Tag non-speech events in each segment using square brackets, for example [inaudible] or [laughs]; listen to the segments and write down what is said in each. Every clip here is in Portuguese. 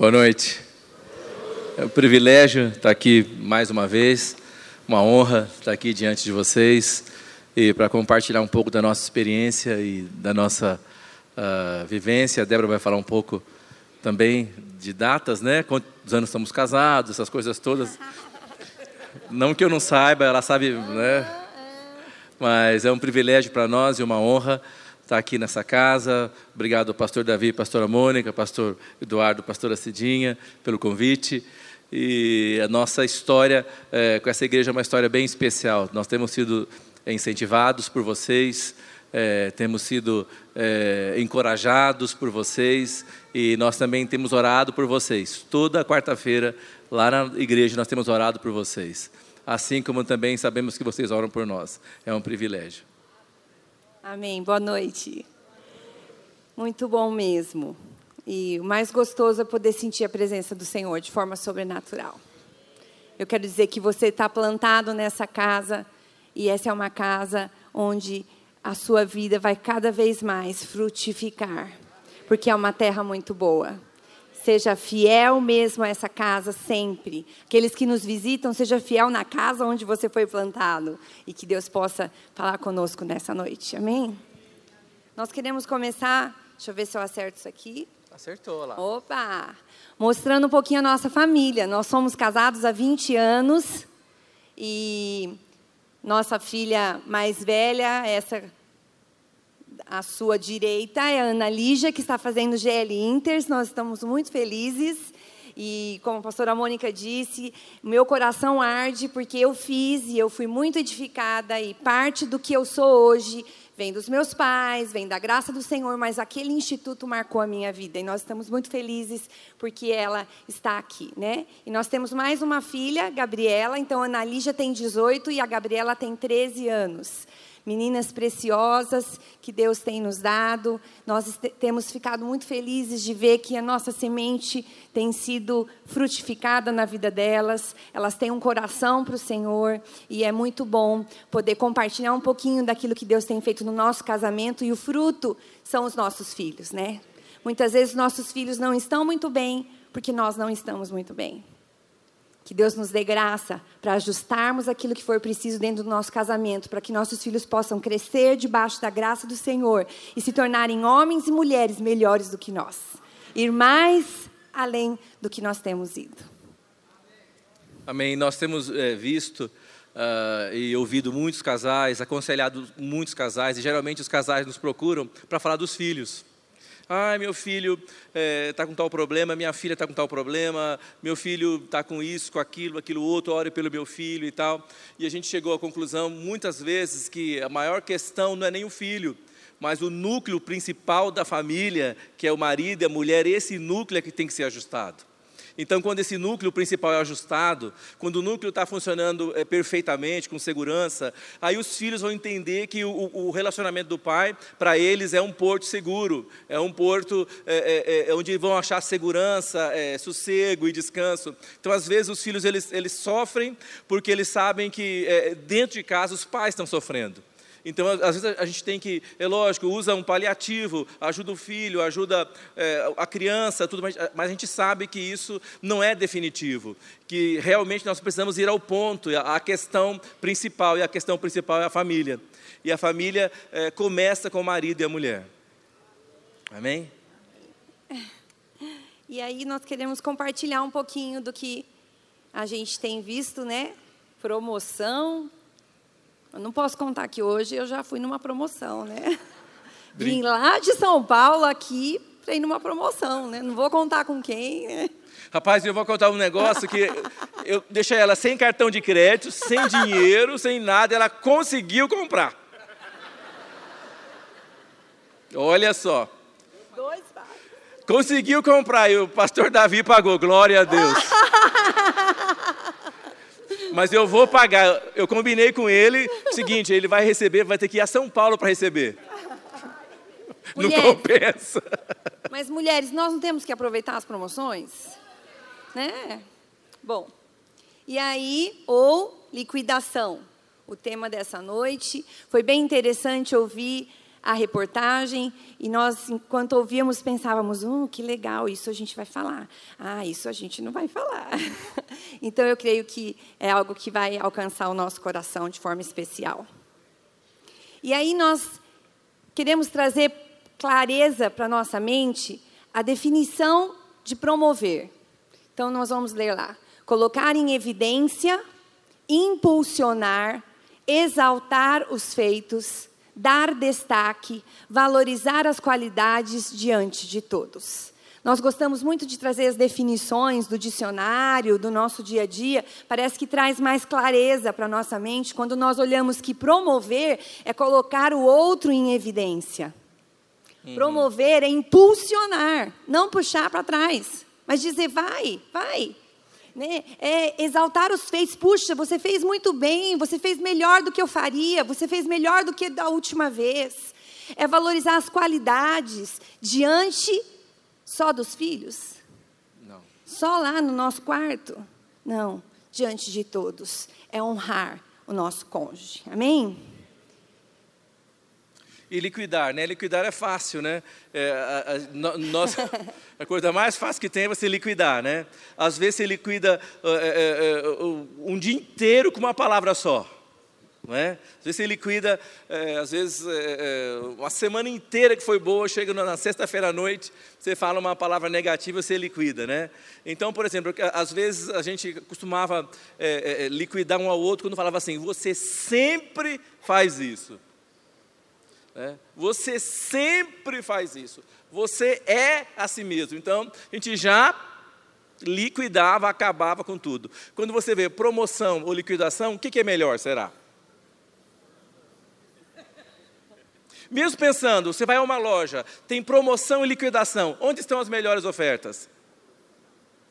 Boa noite. É um privilégio estar aqui mais uma vez, uma honra estar aqui diante de vocês e para compartilhar um pouco da nossa experiência e da nossa uh, vivência. A Débora vai falar um pouco também de datas, né? Quantos anos estamos casados, essas coisas todas. Não que eu não saiba, ela sabe, né? Mas é um privilégio para nós e uma honra estar aqui nessa casa. Obrigado ao pastor Davi, pastora Mônica, pastor Eduardo, pastora Cidinha, pelo convite. E a nossa história é, com essa igreja é uma história bem especial. Nós temos sido incentivados por vocês, é, temos sido é, encorajados por vocês e nós também temos orado por vocês. Toda quarta-feira, lá na igreja, nós temos orado por vocês. Assim como também sabemos que vocês oram por nós. É um privilégio. Amém. Boa noite. Muito bom mesmo. E o mais gostoso é poder sentir a presença do Senhor de forma sobrenatural. Eu quero dizer que você está plantado nessa casa e essa é uma casa onde a sua vida vai cada vez mais frutificar, porque é uma terra muito boa. Seja fiel mesmo a essa casa sempre. Aqueles que nos visitam, seja fiel na casa onde você foi plantado. E que Deus possa falar conosco nessa noite. Amém? Nós queremos começar. Deixa eu ver se eu acerto isso aqui. Acertou lá. Opa! Mostrando um pouquinho a nossa família. Nós somos casados há 20 anos. E nossa filha mais velha, essa à sua direita é a Ana Lígia, que está fazendo GL Inters. Nós estamos muito felizes. E como a pastora Mônica disse, meu coração arde porque eu fiz e eu fui muito edificada e parte do que eu sou hoje vem dos meus pais, vem da graça do Senhor, mas aquele instituto marcou a minha vida e nós estamos muito felizes porque ela está aqui, né? E nós temos mais uma filha, Gabriela, então a Ana Lígia tem 18 e a Gabriela tem 13 anos meninas preciosas que Deus tem nos dado. Nós temos ficado muito felizes de ver que a nossa semente tem sido frutificada na vida delas. Elas têm um coração para o Senhor e é muito bom poder compartilhar um pouquinho daquilo que Deus tem feito no nosso casamento e o fruto são os nossos filhos, né? Muitas vezes nossos filhos não estão muito bem porque nós não estamos muito bem. Que Deus nos dê graça para ajustarmos aquilo que for preciso dentro do nosso casamento, para que nossos filhos possam crescer debaixo da graça do Senhor e se tornarem homens e mulheres melhores do que nós. Ir mais além do que nós temos ido. Amém. Nós temos é, visto uh, e ouvido muitos casais, aconselhado muitos casais, e geralmente os casais nos procuram para falar dos filhos. Ai, meu filho está é, tá com tal problema, minha filha está com tal problema, meu filho está com isso, com aquilo, aquilo outro, ore pelo meu filho e tal. E a gente chegou à conclusão, muitas vezes, que a maior questão não é nem o filho, mas o núcleo principal da família, que é o marido e a mulher, esse núcleo é que tem que ser ajustado. Então, quando esse núcleo principal é ajustado, quando o núcleo está funcionando é, perfeitamente, com segurança, aí os filhos vão entender que o, o relacionamento do pai, para eles, é um porto seguro, é um porto é, é, onde vão achar segurança, sossego e descanso. Então, às vezes, os filhos eles, eles sofrem porque eles sabem que dentro de casa os pais estão sofrendo. Então, às vezes a gente tem que, é lógico, usa um paliativo, ajuda o filho, ajuda é, a criança, tudo, mas, mas, a gente sabe que isso não é definitivo, que realmente nós precisamos ir ao ponto, a, a questão principal, e a questão principal é a família. E a família é, começa com o marido e a mulher. Amém? E aí nós queremos compartilhar um pouquinho do que a gente tem visto, né? Promoção, eu não posso contar que hoje eu já fui numa promoção, né? [laughs] Vim lá de São Paulo aqui para ir numa promoção, né? Não vou contar com quem. Né? Rapaz, eu vou contar um negócio que eu deixei ela sem cartão de crédito, sem dinheiro, sem nada, ela conseguiu comprar. Olha só. Dois Conseguiu comprar e o pastor Davi pagou, glória a Deus. [laughs] Mas eu vou pagar. Eu combinei com ele, o seguinte, ele vai receber, vai ter que ir a São Paulo para receber. Mulheres, não compensa. Mas mulheres, nós não temos que aproveitar as promoções? Né? Bom, e aí, ou liquidação. O tema dessa noite foi bem interessante ouvir a reportagem e nós, enquanto ouvíamos, pensávamos: oh, que legal, isso a gente vai falar. Ah, isso a gente não vai falar. [laughs] então, eu creio que é algo que vai alcançar o nosso coração de forma especial. E aí, nós queremos trazer clareza para nossa mente a definição de promover. Então, nós vamos ler lá: colocar em evidência, impulsionar, exaltar os feitos dar destaque, valorizar as qualidades diante de todos. Nós gostamos muito de trazer as definições do dicionário, do nosso dia a dia, parece que traz mais clareza para a nossa mente quando nós olhamos que promover é colocar o outro em evidência. Uhum. Promover é impulsionar, não puxar para trás, mas dizer vai, vai, né? É exaltar os feitos. Puxa, você fez muito bem, você fez melhor do que eu faria, você fez melhor do que da última vez. É valorizar as qualidades diante só dos filhos? Não. Só lá no nosso quarto? Não, diante de todos. É honrar o nosso cônjuge. Amém? E liquidar, né? Liquidar é fácil, né? É, a, a, nós, a coisa mais fácil que tem é você liquidar, né? Às vezes você liquida é, é, é um dia inteiro com uma palavra só. Não é? Às vezes você liquida, é, às vezes, é, uma semana inteira que foi boa, chega na sexta-feira à noite, você fala uma palavra negativa, você liquida, né? Então, por exemplo, às vezes a gente costumava liquidar um ao outro quando falava assim, você sempre faz isso. Né? Você sempre faz isso. Você é a si mesmo. Então, a gente já liquidava, acabava com tudo. Quando você vê promoção ou liquidação, o que, que é melhor, será? Mesmo pensando, você vai a uma loja, tem promoção e liquidação. Onde estão as melhores ofertas?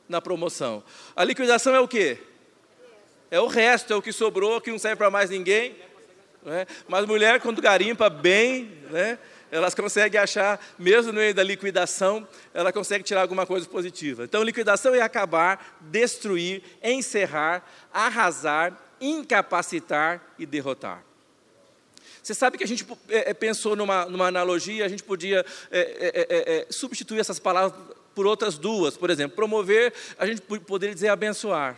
Na promoção. A liquidação é o quê? É o resto, é o que sobrou, que não serve para mais ninguém. Né? Mas mulher, quando garimpa bem, né? elas conseguem achar, mesmo no meio da liquidação, ela consegue tirar alguma coisa positiva. Então, liquidação é acabar, destruir, encerrar, arrasar, incapacitar e derrotar. Você sabe que a gente é, é, pensou numa, numa analogia, a gente podia é, é, é, substituir essas palavras por outras duas. Por exemplo, promover, a gente poderia dizer abençoar.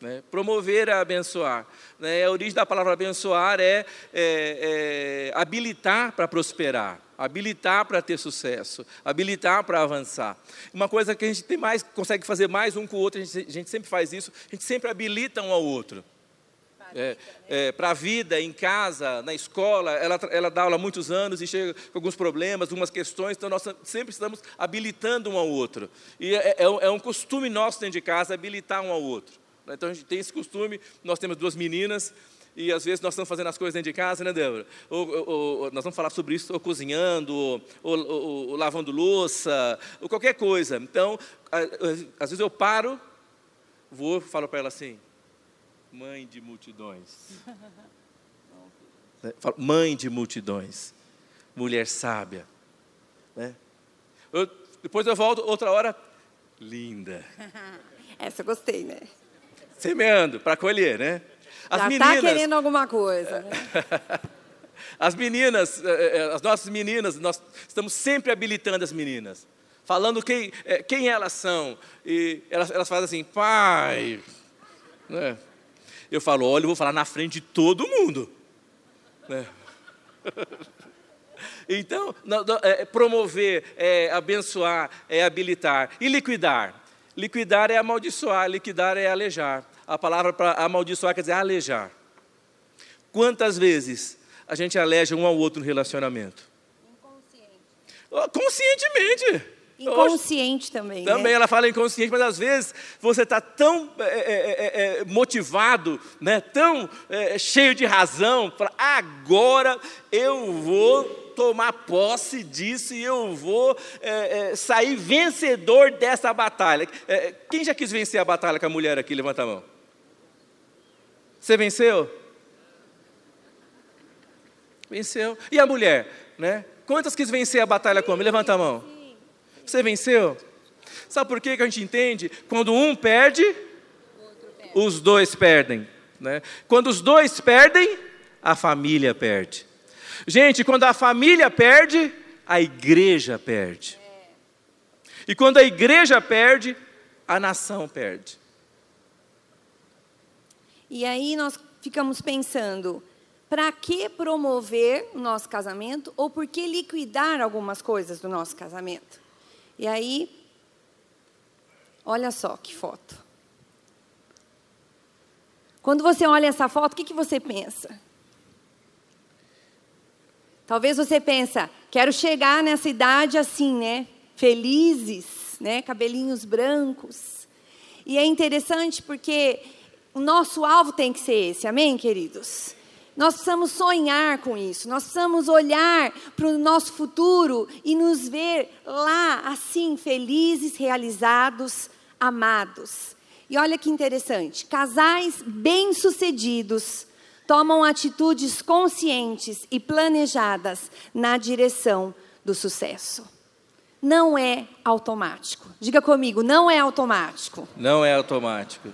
Né? Promover é abençoar. Né? A origem da palavra abençoar é, é, é habilitar para prosperar, habilitar para ter sucesso, habilitar para avançar. Uma coisa que a gente tem mais, consegue fazer mais um com o outro, a gente, a gente sempre faz isso, a gente sempre habilita um ao outro. É, é, para a vida, em casa, na escola, ela, ela dá aula há muitos anos e chega com alguns problemas, algumas questões, então nós sempre estamos habilitando um ao outro. E é, é, é um costume nosso dentro de casa habilitar um ao outro. Né? Então a gente tem esse costume, nós temos duas meninas, e às vezes nós estamos fazendo as coisas dentro de casa, né, Débora? Ou, ou, ou, nós vamos falar sobre isso, ou cozinhando, ou, ou, lavando louça, ou qualquer coisa. Então, às vezes eu paro, vou falo para ela assim, mãe de multidões. [laughs] Falo, mãe de multidões, mulher sábia. Né? Eu, depois eu volto outra hora, linda. [laughs] Essa eu gostei, né? Semeando para colher, né? As Já está querendo alguma coisa. Né? [laughs] as meninas, eh, eh, eh, as nossas meninas, nós estamos sempre habilitando as meninas, falando quem, quem elas são. E elas, elas fazem assim, pai. Né? Eu falo, olha, eu vou falar na frente de todo mundo. Né? [laughs] Então, promover, é, abençoar, é habilitar e liquidar. Liquidar é amaldiçoar, liquidar é alejar. A palavra para amaldiçoar quer dizer alejar. Quantas vezes a gente aleja um ao outro no relacionamento? Inconsciente. Conscientemente. Inconsciente também. Também né? ela fala inconsciente, mas às vezes você está tão é, é, é, motivado, né, tão cheio de razão, para agora eu vou tomar posse disso e eu vou é, é, sair vencedor dessa batalha. É, quem já quis vencer a batalha com a mulher aqui? Levanta a mão. Você venceu? Venceu. E a mulher, né? Quantas quis vencer a batalha com a Levanta a mão. Você venceu? Sabe por que a gente entende? Quando um perde, os dois perdem. Né? Quando os dois perdem, a família perde. Gente, quando a família perde, a igreja perde. E quando a igreja perde, a nação perde. E aí nós ficamos pensando, para que promover o nosso casamento ou por que liquidar algumas coisas do nosso casamento? E aí, olha só que foto. Quando você olha essa foto, o que, que você pensa? Talvez você pensa, quero chegar nessa idade assim, né? Felizes, né? Cabelinhos brancos. E é interessante porque o nosso alvo tem que ser esse, amém, queridos? Nós precisamos sonhar com isso, nós precisamos olhar para o nosso futuro e nos ver lá, assim, felizes, realizados, amados. E olha que interessante: casais bem-sucedidos tomam atitudes conscientes e planejadas na direção do sucesso. Não é automático. Diga comigo, não é automático. Não é automático.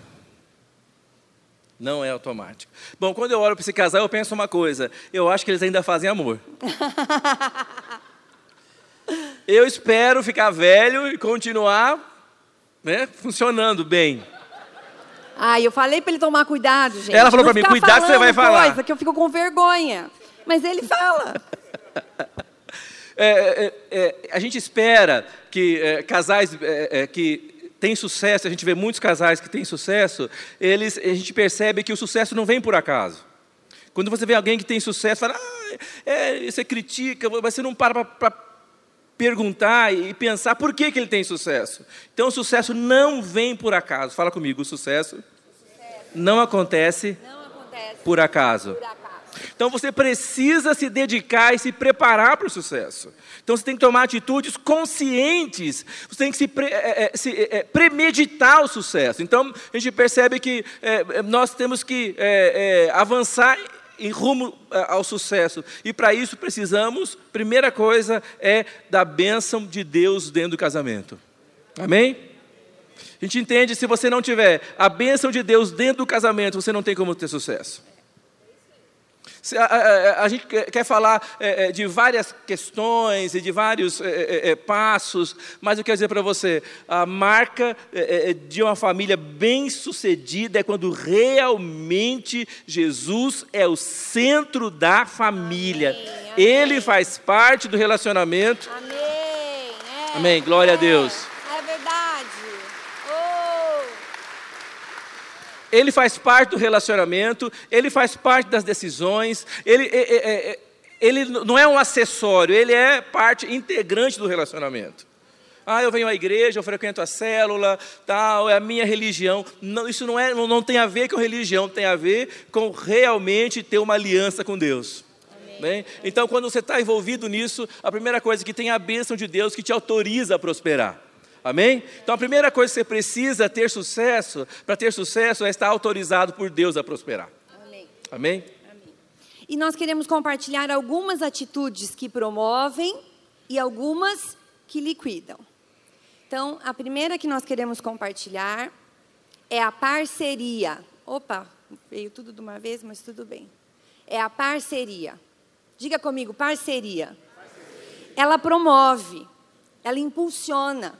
Não é automático. Bom, quando eu olho para esse casal, eu penso uma coisa: eu acho que eles ainda fazem amor. [laughs] eu espero ficar velho e continuar né, funcionando bem. Ah, eu falei para ele tomar cuidado, gente. Ela falou para mim: cuidado que você vai falar. Coisa que eu fico com vergonha. Mas ele fala. [laughs] É, é, é, a gente espera que é, casais é, é, que tem sucesso, a gente vê muitos casais que têm sucesso, eles, a gente percebe que o sucesso não vem por acaso. Quando você vê alguém que tem sucesso, fala, ah, você critica, mas você não para para perguntar e pensar por que, que ele tem sucesso. Então, o sucesso não vem por acaso. Fala comigo, o sucesso, o sucesso. Não, acontece não acontece por acaso. Por acaso. Então você precisa se dedicar e se preparar para o sucesso. Então você tem que tomar atitudes conscientes, você tem que se, pre, é, se é, premeditar o sucesso. Então a gente percebe que é nós temos que avançar em rumo ao sucesso. E para isso precisamos, primeira coisa é da bênção de Deus dentro do casamento. Amém? A gente entende, se você não tiver a bênção de Deus dentro do casamento, você não tem como ter sucesso. A, a, a, gente quer falar é, é, de várias questões e de vários é, passos, mas eu quero dizer para você: a marca de uma família bem-sucedida é quando realmente Jesus é o centro da família. Amém, amém. Ele faz parte do relacionamento. Amém. Amém. Glória a Deus. Ele faz parte do relacionamento, ele faz parte das decisões, ele, é, é, é, ele não é um acessório, ele é parte integrante do relacionamento. Ah, eu venho à igreja, eu frequento a célula, tal, é a minha religião. Não, isso não, é, não tem a ver com religião, tem a ver com realmente ter uma aliança com Deus. Então, quando você está envolvido nisso, a primeira coisa é que tem a bênção de Deus que te autoriza a prosperar. Amém? Então a primeira coisa que você precisa ter sucesso, para ter sucesso, é estar autorizado por Deus a prosperar. Amém. Amém? Amém. E nós queremos compartilhar algumas atitudes que promovem e algumas que liquidam. Então, a primeira que nós queremos compartilhar é a parceria. Opa, veio tudo de uma vez, mas tudo bem. É a parceria. Diga comigo, parceria. parceria. Ela promove, ela impulsiona,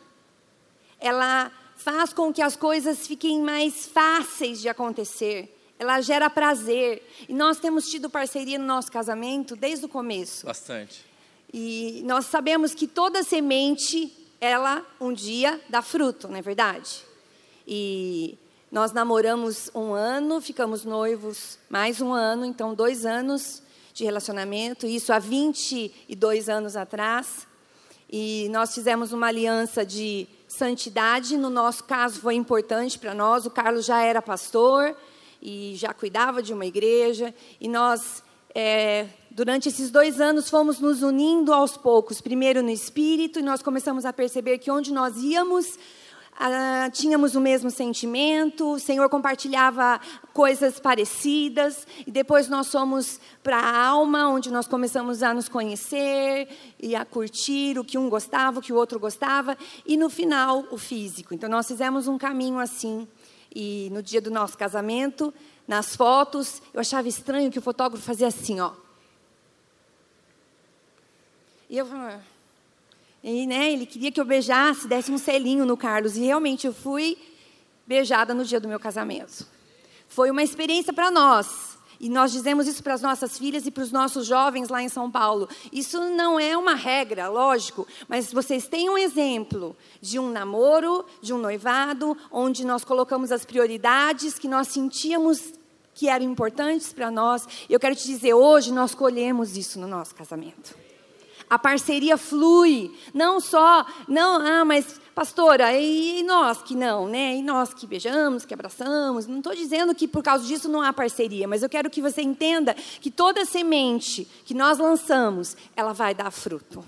ela faz com que as coisas fiquem mais fáceis de acontecer. Ela gera prazer. E nós temos tido parceria no nosso casamento desde o começo. Bastante. E nós sabemos que toda semente, ela um dia dá fruto, não é verdade? E nós namoramos um ano, ficamos noivos mais um ano, então dois anos de relacionamento, isso há 22 anos atrás. E nós fizemos uma aliança de santidade, no nosso caso, foi importante para nós. O Carlos já era pastor e já cuidava de uma igreja. E nós, é, durante esses dois anos, fomos nos unindo aos poucos. Primeiro no espírito, e nós começamos a perceber que onde nós íamos, ah, tínhamos o mesmo sentimento, o Senhor compartilhava coisas parecidas, e depois nós fomos para a alma, onde nós começamos a nos conhecer e a curtir o que um gostava, o que o outro gostava, e no final, o físico. Então, nós fizemos um caminho assim, e no dia do nosso casamento, nas fotos, eu achava estranho que o fotógrafo fazia assim, ó. E eu falei, e, né, ele queria que eu beijasse, desse um selinho no Carlos. E realmente eu fui beijada no dia do meu casamento. Foi uma experiência para nós. E nós dizemos isso para as nossas filhas e para os nossos jovens lá em São Paulo. Isso não é uma regra, lógico, mas vocês têm um exemplo de um namoro, de um noivado, onde nós colocamos as prioridades que nós sentíamos que eram importantes para nós. Eu quero te dizer, hoje nós colhemos isso no nosso casamento. A parceria flui, não só, não, ah, mas pastora, e nós que não, né? E nós que beijamos, que abraçamos. Não estou dizendo que por causa disso não há parceria, mas eu quero que você entenda que toda semente que nós lançamos, ela vai dar fruto.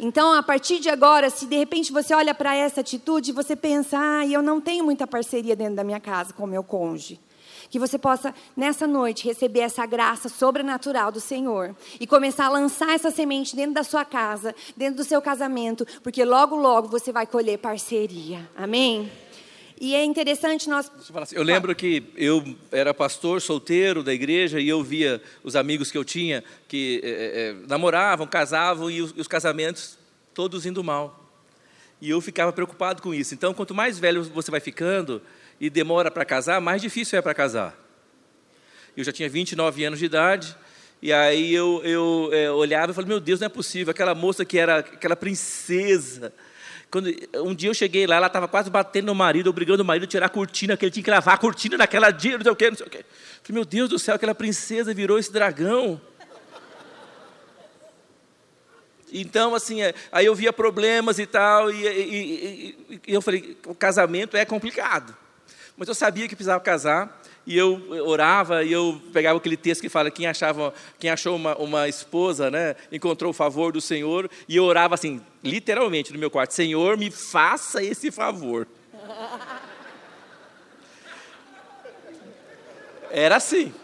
Então, a partir de agora, se de repente você olha para essa atitude, você pensa, ah, eu não tenho muita parceria dentro da minha casa com o meu cônjuge que você possa, nessa noite, receber essa graça sobrenatural do Senhor e começar a lançar essa semente dentro da sua casa, dentro do seu casamento, porque logo, logo você vai colher parceria. Amém? E é interessante nós. Assim, eu lembro que eu era pastor solteiro da igreja e eu via os amigos que eu tinha que é, é, namoravam, casavam e os, os casamentos todos indo mal. E eu ficava preocupado com isso. Então, quanto mais velho você vai ficando, e demora para casar, mais difícil é para casar. Eu já tinha 29 anos de idade, e aí eu, eu é, olhava e falei, meu Deus, não é possível, aquela moça que era aquela princesa. Quando, um dia eu cheguei lá, ela estava quase batendo no marido, obrigando o marido a tirar a cortina, que ele tinha que lavar a cortina naquela dia, não sei o quê, não sei o quê. Falei, meu Deus do céu, aquela princesa virou esse dragão. Então, assim, é, aí eu via problemas e tal, e, e, e, e eu falei, o casamento é complicado. Mas eu sabia que precisava casar, e eu orava, e eu pegava aquele texto que fala, quem, achava, quem achou uma, uma esposa, né, encontrou o favor do Senhor, e eu orava assim, literalmente no meu quarto, Senhor, me faça esse favor. [laughs] Era assim.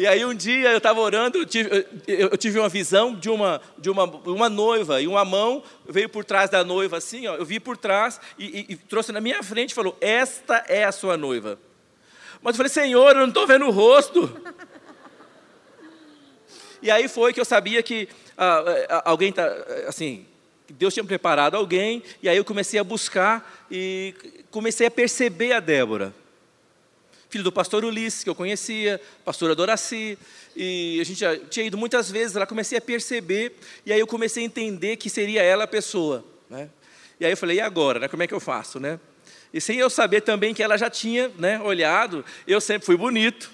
E aí um dia eu estava orando, eu tive, eu tive, uma visão de uma, de uma, uma noiva, e uma mão veio por trás da noiva, assim, ó, eu vi por trás e, e, e trouxe na minha frente e falou: Esta é a sua noiva. Mas eu falei, Senhor, eu não estou vendo o rosto. E aí foi que eu sabia que ah, ah alguém está, assim, Deus tinha preparado alguém, e aí eu comecei a buscar e comecei a perceber a Débora filho do pastor Ulisses, que eu conhecia, pastora Doraci, e a gente já tinha ido muitas vezes lá, comecei a perceber, e aí eu comecei a entender que seria ela a pessoa, né? E aí eu falei, e agora, né? Como é que eu faço, né? E sem eu saber também que ela já tinha, né, olhado, eu sempre fui bonito.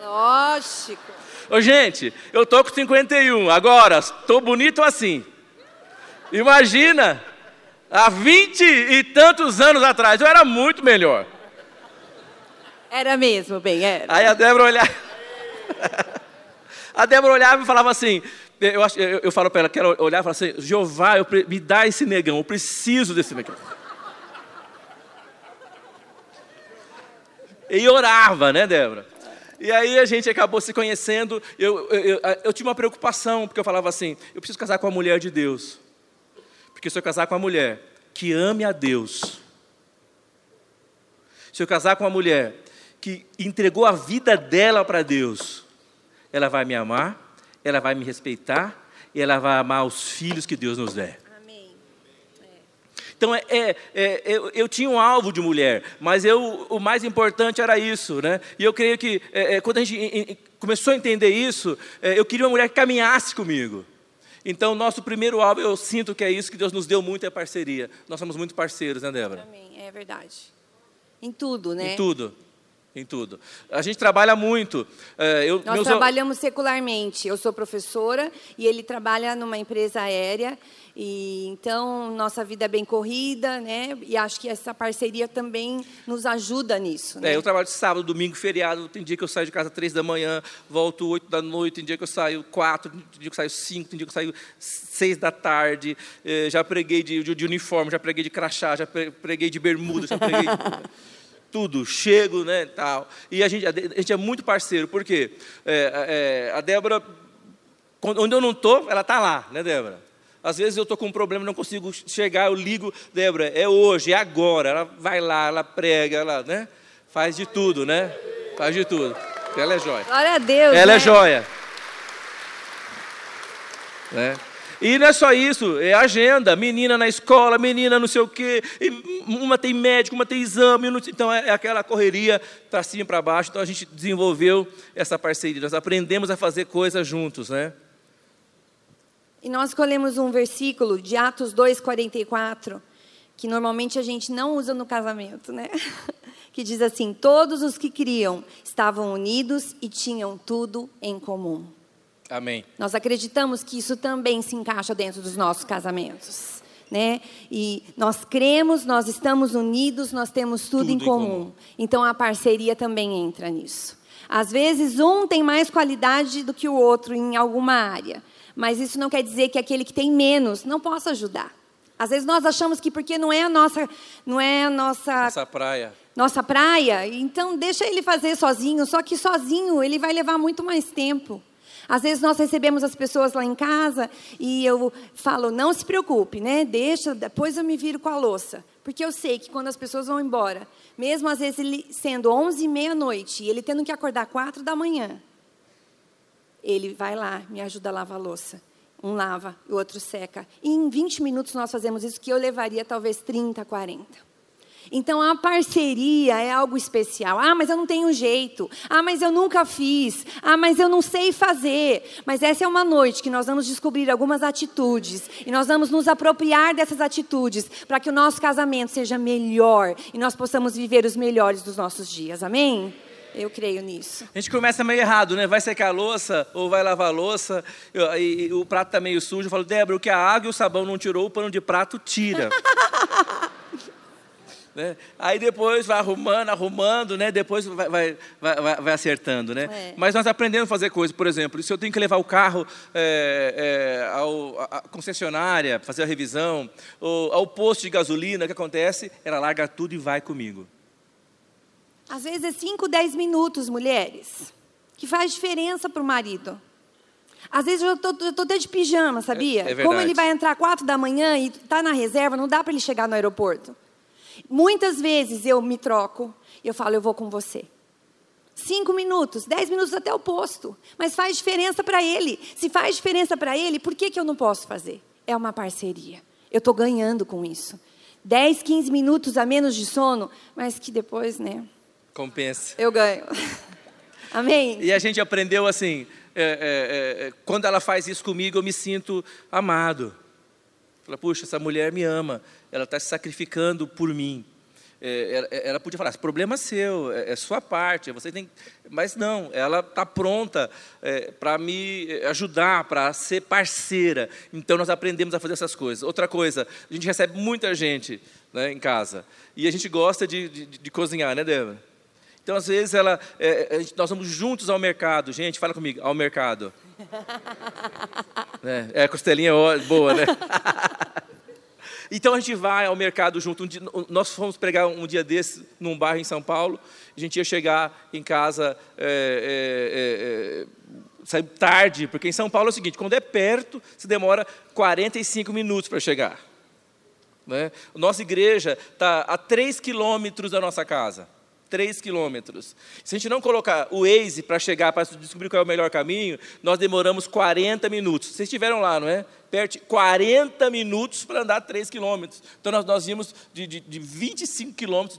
Lógico. Ô, gente, eu tô com 51, agora, estou bonito assim. Imagina, há 20 e tantos anos atrás, eu era muito melhor. Era mesmo, bem, era. Aí a Débora olhava. [laughs] a Débora olhava e falava assim. Eu, eu, eu falo para ela, quero olhar e falar assim: Jeová, eu, me dá esse negão, eu preciso desse negão. E orava, né, Débora? E aí a gente acabou se conhecendo. Eu, eu, eu, eu tinha uma preocupação, porque eu falava assim: eu preciso casar com a mulher de Deus. Porque se eu casar com a mulher que ame a Deus, se eu casar com uma mulher que entregou a vida dela para Deus, ela vai me amar, ela vai me respeitar e ela vai amar os filhos que Deus nos der. É. Então, é, é, é, eu, eu, tinha um alvo de mulher, mas eu, o mais importante era isso. Né? E eu creio que, é, é, quando a gente começou a entender isso, eu queria uma mulher que caminhasse comigo. Então, nosso primeiro alvo, eu sinto que é isso que Deus nos deu muito, é parceria. Nós somos muito parceiros, né, Débora? Amém, é verdade. Em tudo, né? Em tudo em tudo. A gente trabalha muito. É, eu, Nós trabalhamos secularmente. Eu sou professora e ele trabalha numa empresa aérea. E então nossa vida é bem corrida, né? E acho que essa parceria também nos ajuda nisso. Né? É, eu trabalho sábado, domingo, feriado. Tem dia que eu saio de casa três da manhã, volto oito da noite. Tem dia que eu saio quatro, tem dia que eu saio cinco, tem dia que eu saio seis da tarde. É, já preguei de, de, de uniforme, já preguei de crachá, já preguei de bermuda, já preguei [laughs] tudo, chego, né, tal. E a gente, a gente é muito parceiro, porque é, é, a Débora, onde eu não estou, ela está lá, né, Débora? Às vezes eu estou com um problema, não consigo chegar, eu ligo, Débora, é hoje, é agora. Ela vai lá, ela prega, ela né, faz de tudo, né? Faz de tudo. Ela é joia. Glória a Deus. Ela é né? é joia. Né? E não é só isso, é agenda. Menina na escola, menina não sei o quê. Uma tem médico, uma tem exame. Então é, é aquela correria para cima e para baixo. Então a gente desenvolveu essa parceria. Nós aprendemos a fazer coisas juntos, né? E nós escolhemos um versículo de Atos 2,44, que normalmente a gente não usa no casamento, né? [laughs] Que diz assim: Todos os que criam estavam unidos e tinham tudo em comum. Amém. Nós acreditamos que isso também se encaixa dentro dos nossos casamentos. Né? E nós cremos, nós estamos unidos, nós temos tudo, tudo em, comum. em comum. Então a parceria também entra nisso. Às vezes um tem mais qualidade do que o outro em alguma área, mas isso não quer dizer que aquele que tem menos não possa ajudar. Às vezes nós achamos que porque não é a nossa, não é a nossa, nossa praia, nossa praia, então deixa ele fazer sozinho. Só que sozinho ele vai levar muito mais tempo. Às vezes nós recebemos as pessoas lá em casa e eu falo, não se preocupe, né? Deixa, depois eu me viro com a louça. Porque eu sei que quando as pessoas vão embora, mesmo às vezes ele sendo 11 e meia noite e ele tendo que acordar 4 da manhã, ele vai lá, me ajuda a lavar a louça. Um lava, o outro seca. E em 20 minutos nós fazemos isso que eu levaria talvez 30, 40. Então a parceria é algo especial. Ah, mas eu não tenho jeito. Ah, mas eu nunca fiz. Ah, mas eu não sei fazer. Mas essa é uma noite que nós vamos descobrir algumas atitudes e nós vamos nos apropriar dessas atitudes para que o nosso casamento seja melhor e nós possamos viver os melhores dos nossos dias. Amém? Eu creio nisso. A gente começa meio errado, né? Vai secar a louça ou vai lavar a louça e, e o prato está meio sujo. Eu falo, Débora, o que a água e o sabão não tirou, o pano de prato tira. [laughs] né? Aí depois vai arrumando, arrumando, né? Depois vai, vai, vai, vai acertando, né? É. Mas nós aprendemos a fazer coisas, por exemplo, se eu tenho que levar o carro é, é, ao, à concessionária, fazer a revisão, ou ao posto de gasolina, o que acontece? Ela larga tudo e vai comigo. Às vezes é 5, 10 minutos, mulheres, que faz diferença para o marido. Às vezes eu estou até de pijama, sabia? É, é Como ele vai entrar quatro da manhã e está na reserva, não dá para ele chegar no aeroporto. Muitas vezes eu me troco e eu falo, eu vou com você. Cinco minutos, dez minutos até o posto. Mas faz diferença para ele. Se faz diferença para ele, por que, que eu não posso fazer? É uma parceria. Eu estou ganhando com isso. Dez, quinze minutos a menos de sono, mas que depois, né? Compensa. Eu ganho. [laughs] Amém? E a gente aprendeu assim: é, é, é, quando ela faz isso comigo, eu me sinto amado. Fala, puxa, essa mulher me ama, ela está se sacrificando por mim. É, ela, ela, podia falar, esse problema é seu, é, é sua parte, você tem. Mas não, ela está pronta é, para me ajudar, para ser parceira. Então nós aprendemos a fazer essas coisas. Outra coisa, a gente recebe muita gente né, em casa e a gente gosta de, de, de cozinhar, né, Débora? Então, às vezes, ela, é, nós vamos juntos ao mercado. Gente, fala comigo, ao mercado. É, é, a costelinha é boa, né? [laughs] então, a gente vai ao mercado junto. Um dia, nós fomos pregar um dia desse num bairro em São Paulo. A gente ia chegar em casa... É, é, é, é tarde, porque em São Paulo é o seguinte, quando é perto, se demora 45 minutos para chegar. Né? Nossa igreja está a 3 quilômetros da nossa casa. 3 quilômetros. Se a gente não colocar o Waze para chegar, para descobrir qual é o melhor caminho, nós demoramos 40 minutos. Vocês estiveram lá, não é? Perto, 40 minutos para andar 3 quilômetros. Então nós, nós íamos de, de, de 25 quilômetros,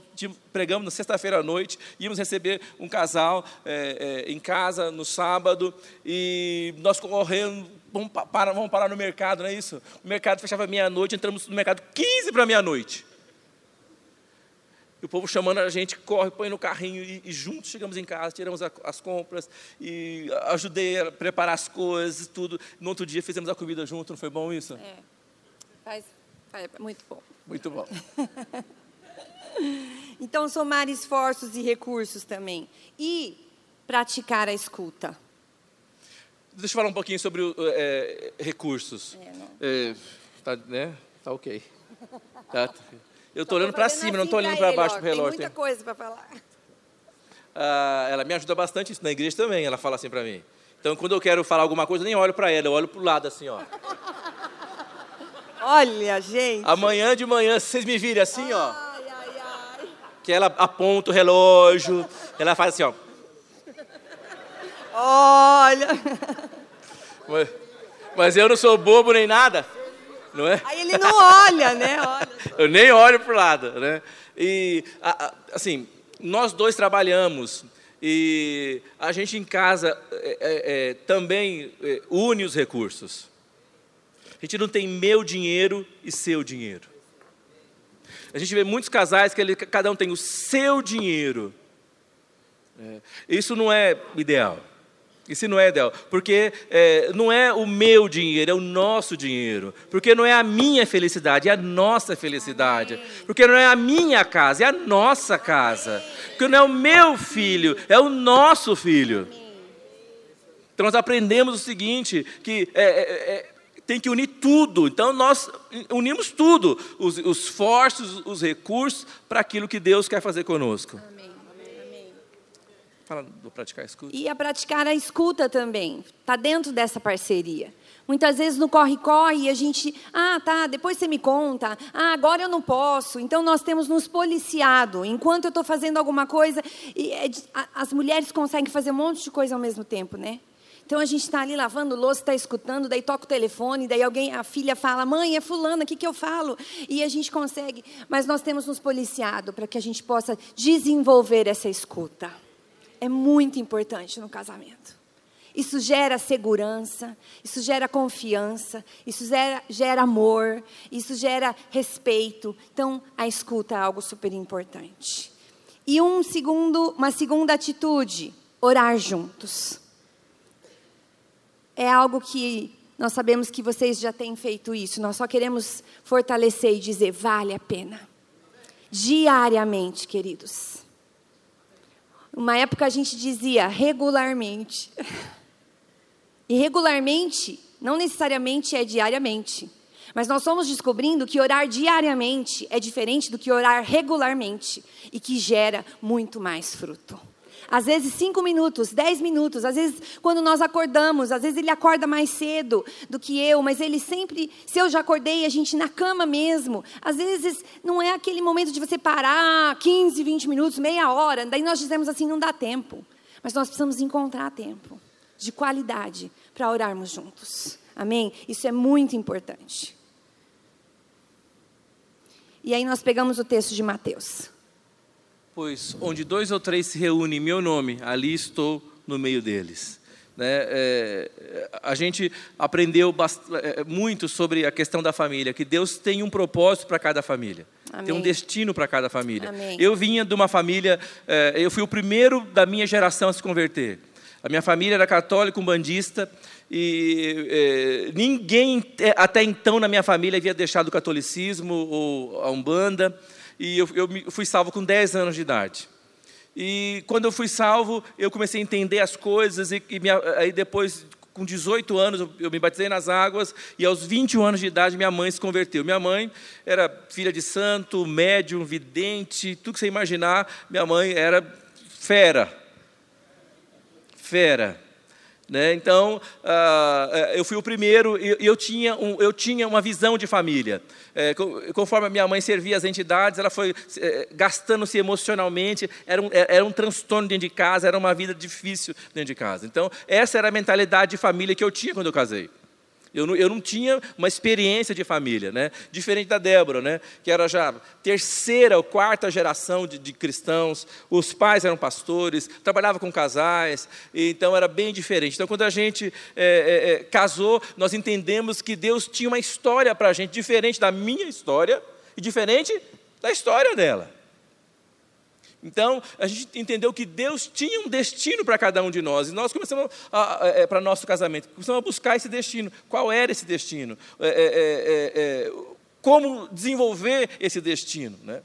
pregamos na sexta-feira à noite, íamos receber um casal é, é, em casa no sábado, e nós correndo, vamos parar, vamos parar no mercado, não é isso? O mercado fechava meia-noite, entramos no mercado 15 para meia-noite. E o povo chamando a gente, corre, põe no carrinho e, e juntos chegamos em casa, tiramos a, as compras e ajudei a preparar as coisas, tudo. No outro dia fizemos a comida junto, não foi bom isso? É, faz, faz muito bom. Muito bom. [laughs] então, somar esforços e recursos também. E praticar a escuta. Deixa eu falar um pouquinho sobre é, recursos. É, é, tá, né? tá ok. Tá. Eu estou olhando para cima, não estou olhando para baixo do relógio. Tem muita coisa para falar. Ah, ela me ajuda bastante isso na igreja também, ela fala assim para mim. Então, quando eu quero falar alguma coisa, eu nem olho para ela, eu olho para o lado assim, ó. [laughs] Olha, gente. Amanhã de manhã, se vocês me virem assim, ó. Ai, ai, ai. Que ela aponta o relógio, ela faz assim, ó. Olha. Mas eu não sou bobo nem nada, não é? Aí ele não olha, né? Olha. Eu nem olho para o lado, né? E, assim, nós dois trabalhamos e a gente em casa é, é, é, também é, une os recursos. A gente não tem meu dinheiro e seu dinheiro. A gente vê muitos casais que ele, cada um tem o seu dinheiro. É, isso não é ideal. Isso não é ideal, porque é, não é o meu dinheiro, é o nosso dinheiro. Porque não é a minha felicidade, é a nossa felicidade. Porque não é a minha casa, é a nossa casa. Porque não é o meu filho, é o nosso filho. Então nós aprendemos o seguinte: que é, é, é tem que unir tudo. Então nós unimos tudo: os, os esforços, os recursos, para aquilo que Deus quer fazer conosco. Amém. Fala do praticar a escuta. E a praticar a escuta também. Está dentro dessa parceria. Muitas vezes no corre-corre a gente, ah, tá, depois você me conta, ah, agora eu não posso. Então nós temos nos policiado. Enquanto eu estou fazendo alguma coisa, e é as mulheres conseguem fazer um monte de coisa ao mesmo tempo, né? Então a gente está ali lavando louça, está escutando, daí toca o telefone, daí alguém, a filha fala, mãe, é fulana, o que, que eu falo? E a gente consegue, mas nós temos nos policiado para que a gente possa desenvolver essa escuta é muito importante no casamento. Isso gera segurança, isso gera confiança, isso gera, gera, amor, isso gera respeito. Então, a escuta é algo super importante. E um segundo, uma segunda atitude, orar juntos. É algo que nós sabemos que vocês já têm feito isso. Nós só queremos fortalecer e dizer, vale a pena. Diariamente, queridos. Uma época a gente dizia regularmente. E regularmente não necessariamente é diariamente. Mas nós estamos descobrindo que orar diariamente é diferente do que orar regularmente e que gera muito mais fruto. Às vezes cinco minutos, dez minutos, às vezes quando nós acordamos, às vezes ele acorda mais cedo do que eu, mas ele sempre, se eu já acordei, a gente na cama mesmo. Às vezes não é aquele momento de você parar 15, 20 minutos, meia hora, daí nós dizemos assim, não dá tempo. Mas nós precisamos encontrar tempo de qualidade para orarmos juntos. Amém? Isso é muito importante. E aí nós pegamos o texto de Mateus. Pois onde dois ou três se reúnem em meu nome, ali estou no meio deles. Né? É, a gente aprendeu é, muito sobre a questão da família, que Deus tem um propósito para cada família. Amém. Tem um destino para cada família. Amém. Eu vinha de uma família, é, eu fui o primeiro da minha geração a se converter. A minha família era católica, umbandista, e é, ninguém é, até então na minha família havia deixado o catolicismo ou a umbanda e eu, eu fui salvo com 10 anos de idade. E quando eu fui salvo, eu comecei a entender as coisas, e, e aí depois, com 18 anos, eu me batizei nas águas, e aos 21 anos de idade, minha mãe se converteu. Minha mãe era filha de santo, médium, vidente, tudo que você imaginar, minha mãe era fera. Fera. Né? Então, uh, eu fui o primeiro e eu tinha, um, eu tinha uma visão de família. É, conforme a minha mãe servia as entidades, ela foi é, gastando-se emocionalmente, era um, era um transtorno dentro de casa, era uma vida difícil dentro de casa. Então, essa era a mentalidade de família que eu tinha quando eu casei. Eu não, eu não tinha uma experiência de família, né? diferente da Débora, né? que era já terceira ou quarta geração de, de cristãos, os pais eram pastores, trabalhava com casais, então era bem diferente. Então, quando a gente é, é, é, casou, nós entendemos que Deus tinha uma história para a gente, diferente da minha história e diferente da história dela. Então, a gente entendeu que Deus tinha um destino para cada um de nós. E nós começamos a, é, para nosso casamento, começamos a buscar esse destino. Qual era esse destino? É é, é, é, como desenvolver esse destino, né?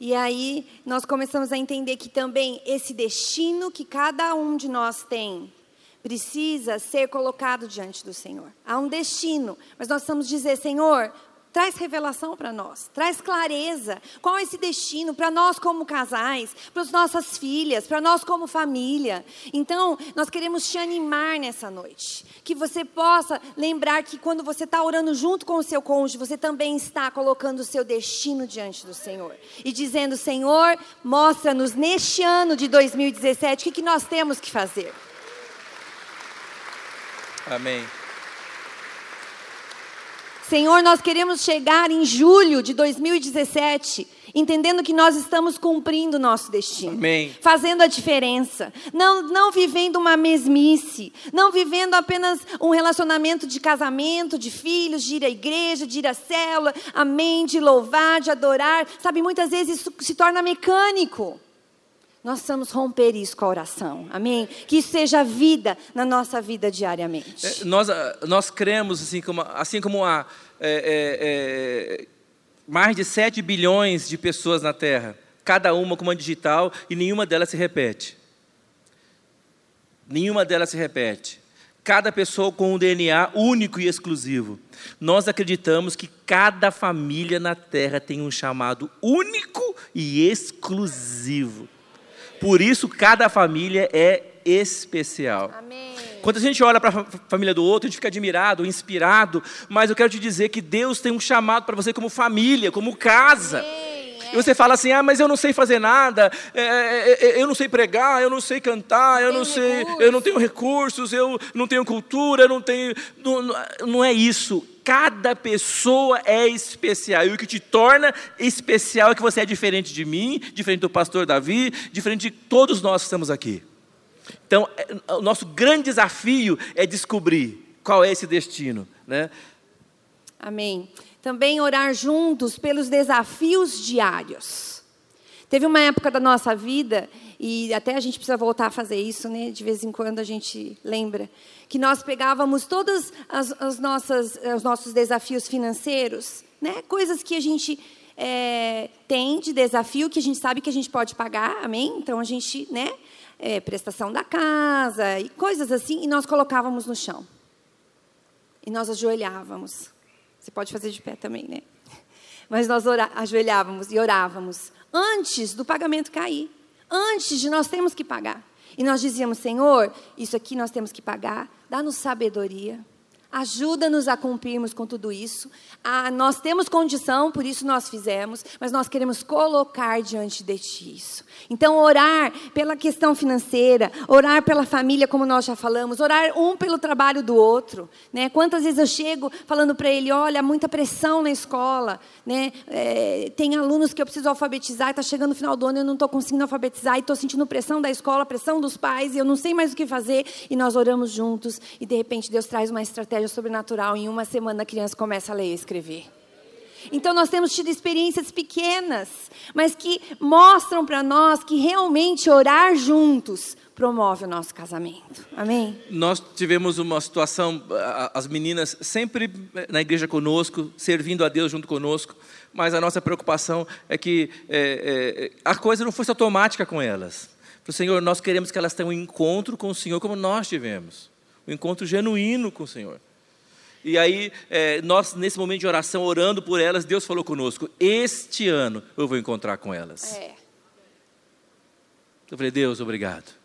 E aí nós começamos a entender que também esse destino que cada um de nós tem precisa ser colocado diante do Senhor. Há um destino, mas nós precisamos dizer, Senhor, Traz revelação para nós, traz clareza. Qual é esse destino para nós como casais, para as nossas filhas, para nós como família? Então, nós queremos te animar nessa noite. Que você possa lembrar que quando você está orando junto com o seu cônjuge, você também está colocando o seu destino diante do Senhor. E dizendo: Senhor, mostra-nos neste ano de 2017 o que, que nós temos que fazer. Amém. Senhor, nós queremos chegar em julho de 2017 entendendo que nós estamos cumprindo o nosso destino, Amém. fazendo a diferença, não, não vivendo uma mesmice, não vivendo apenas um relacionamento de casamento, de filhos, de ir à igreja, de ir à célula, amém, de louvar, de adorar, sabe, muitas vezes isso se torna mecânico. Nós precisamos romper isso com a oração, amém? Que isso seja vida na nossa vida diariamente. É, nós, ah, nós cremos, assim como, assim como há é, é, é mais de 7 bilhões de pessoas na Terra, cada uma com uma digital, e nenhuma delas se repete. Nenhuma delas se repete. Cada pessoa com um DNA único e exclusivo. Nós acreditamos que cada família na Terra tem um chamado único e exclusivo. Por isso, cada família é especial. Amém. Quando a gente olha para a família do outro, a gente fica admirado, inspirado, mas eu quero te dizer que Deus tem um chamado para você como família, como casa. E você fala assim: ah, mas eu não sei fazer nada, é, é, é eu não sei pregar, eu não sei cantar, eu não sei, eu não tenho recursos, eu não tenho cultura, eu não tenho. Não, não é isso. Cada pessoa é especial. E o que te torna especial é que você é diferente de mim, diferente do pastor Davi, diferente de todos nós que estamos aqui. Então, o nosso grande desafio é descobrir qual é esse destino. Né? Amém. Também orar juntos pelos desafios diários. Teve uma época da nossa vida, e até a gente precisa voltar a fazer isso, né? de vez em quando a gente lembra, que nós pegávamos todos as, as nossas, os nossos desafios financeiros, né? coisas que a gente é, tem de desafio, que a gente sabe que a gente pode pagar, amém? Então a gente né, é, prestação da casa e coisas assim, e nós colocávamos no chão. E nós ajoelhávamos. Você pode fazer de pé também, né? Mas nós ajoelhávamos e orávamos antes do pagamento cair, antes de nós termos que pagar. E nós dizíamos, Senhor, isso aqui nós temos que pagar, dá-nos sabedoria. Ajuda-nos a cumprirmos com tudo isso. Ah, nós temos condição, por isso nós fizemos, mas nós queremos colocar diante de Ti isso. Então, orar pela questão financeira, orar pela família, como nós já falamos, orar um pelo trabalho do outro. Né? Quantas vezes eu chego falando para ele: olha, muita pressão na escola, né? É, tem alunos que eu preciso alfabetizar, está chegando o final do ano, eu não estou conseguindo alfabetizar, e estou sentindo pressão da escola, pressão dos pais, e eu não sei mais o que fazer. E nós oramos juntos, e de repente Deus traz uma estratégia estratégia sobrenatural. Em uma semana a criança começa a ler e escrever. Então nós temos tido experiências pequenas, mas que mostram para nós que realmente orar juntos promove o nosso casamento. Amém? Nós tivemos uma situação, as meninas sempre na igreja conosco, servindo a Deus junto conosco, mas a nossa preocupação é que é, é, a coisa não fosse automática com elas. O Senhor, nós queremos que elas tenham um encontro com o Senhor como nós tivemos, um encontro genuíno com o Senhor. E aí, é, nós, nesse momento de oração, orando por elas, Deus falou conosco: Este ano eu vou encontrar com elas. É. Eu falei: Deus, obrigado.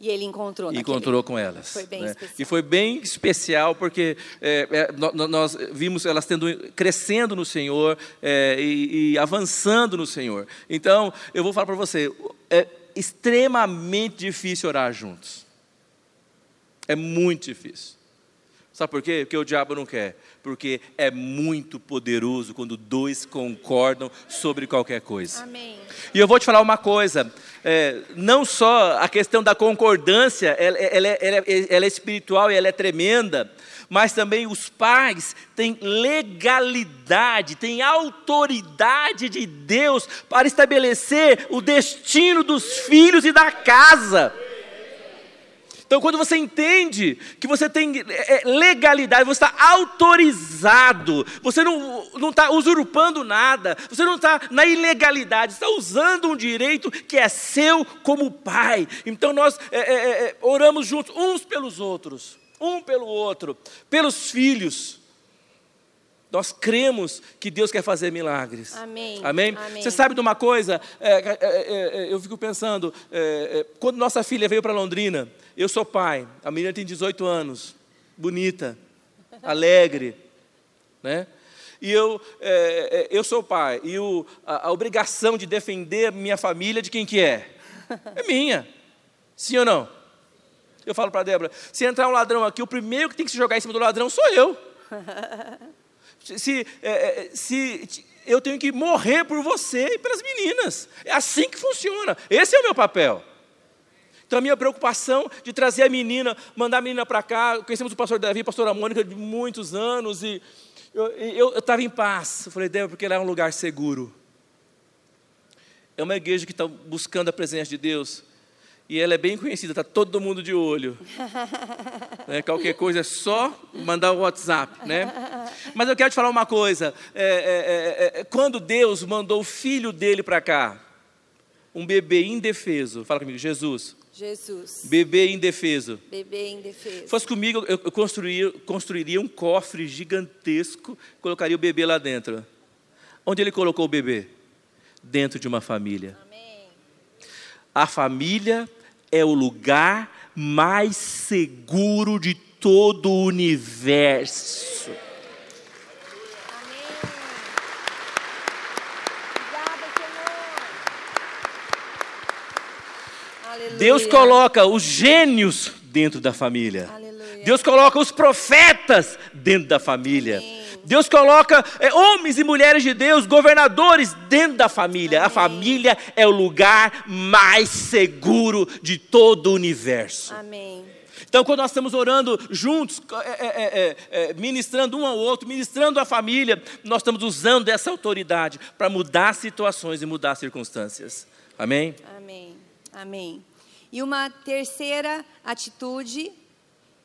E ele encontrou. E encontrou com elas. Foi bem né? especial. E foi bem especial porque é, é, nós vimos elas tendo, crescendo no Senhor é, e, e, avançando no Senhor. Então, eu vou falar para você: é extremamente difícil orar juntos. É muito difícil. Sabe por quê? Porque o diabo não quer. Porque é muito poderoso quando dois concordam sobre qualquer coisa. Amém. E eu vou te falar uma coisa: é, não só a questão da concordância, ela, ela, ela, ela é espiritual e ela é tremenda, mas também os pais têm legalidade, têm autoridade de Deus para estabelecer o destino dos filhos e da casa. Então, quando você entende que você tem é, é, legalidade, você está autorizado, você não está usurpando nada, você não está na ilegalidade, está usando um direito que é seu como pai. Então, nós é, é, é, oramos juntos, uns pelos outros, um pelo outro, pelos filhos. Nós cremos que Deus quer fazer milagres. Amém. Amém? Amém. Você sabe de uma coisa? É, é, é, eu fico pensando, quando nossa filha veio para Londrina, eu sou pai, a menina tem 18 anos, bonita, alegre, né? E eu, é, é, eu sou pai, e o, a, a, obrigação de defender minha família de quem que é? É minha. Sim ou não? Eu falo para a Débora, se entrar um ladrão aqui, o primeiro que tem que se jogar em cima do ladrão sou eu. [laughs] se, é, é, se eu tenho que morrer por você e pelas meninas. É assim que funciona. Esse é o meu papel. Então, a minha preocupação de trazer a menina, mandar a menina para cá. Conhecemos o pastor Davi, a pastora Mônica, de muitos anos, e eu estava em paz. Eu falei, Deus, porque lá é um lugar seguro. É uma igreja que está buscando a presença de Deus. E ela é bem conhecida, está todo mundo de olho. [laughs] né? Qualquer coisa é só mandar o WhatsApp. Né? Mas eu quero te falar uma coisa. É, é, é, é quando Deus mandou o filho dele para cá, um bebê indefeso, fala comigo, Jesus. Jesus. Bebê indefeso. Bebê indefeso. Fosse comigo, eu construiria, construiria um cofre gigantesco, colocaria o bebê lá dentro. Onde ele colocou o bebê? Dentro de uma família. Amém. A família é o lugar mais seguro de todo o universo. Deus coloca os gênios dentro da família. Aleluia. Deus coloca os profetas dentro da família. Amém. Deus coloca é, homens e mulheres de Deus, governadores dentro da família. A família é o lugar mais seguro de todo o universo. Amém. Então, quando nós estamos orando juntos, é, é, é, é, ministrando um ao outro, ministrando a família, nós estamos usando essa autoridade para mudar situações e mudar circunstâncias. Amém? Amém. Amém. E uma terceira atitude,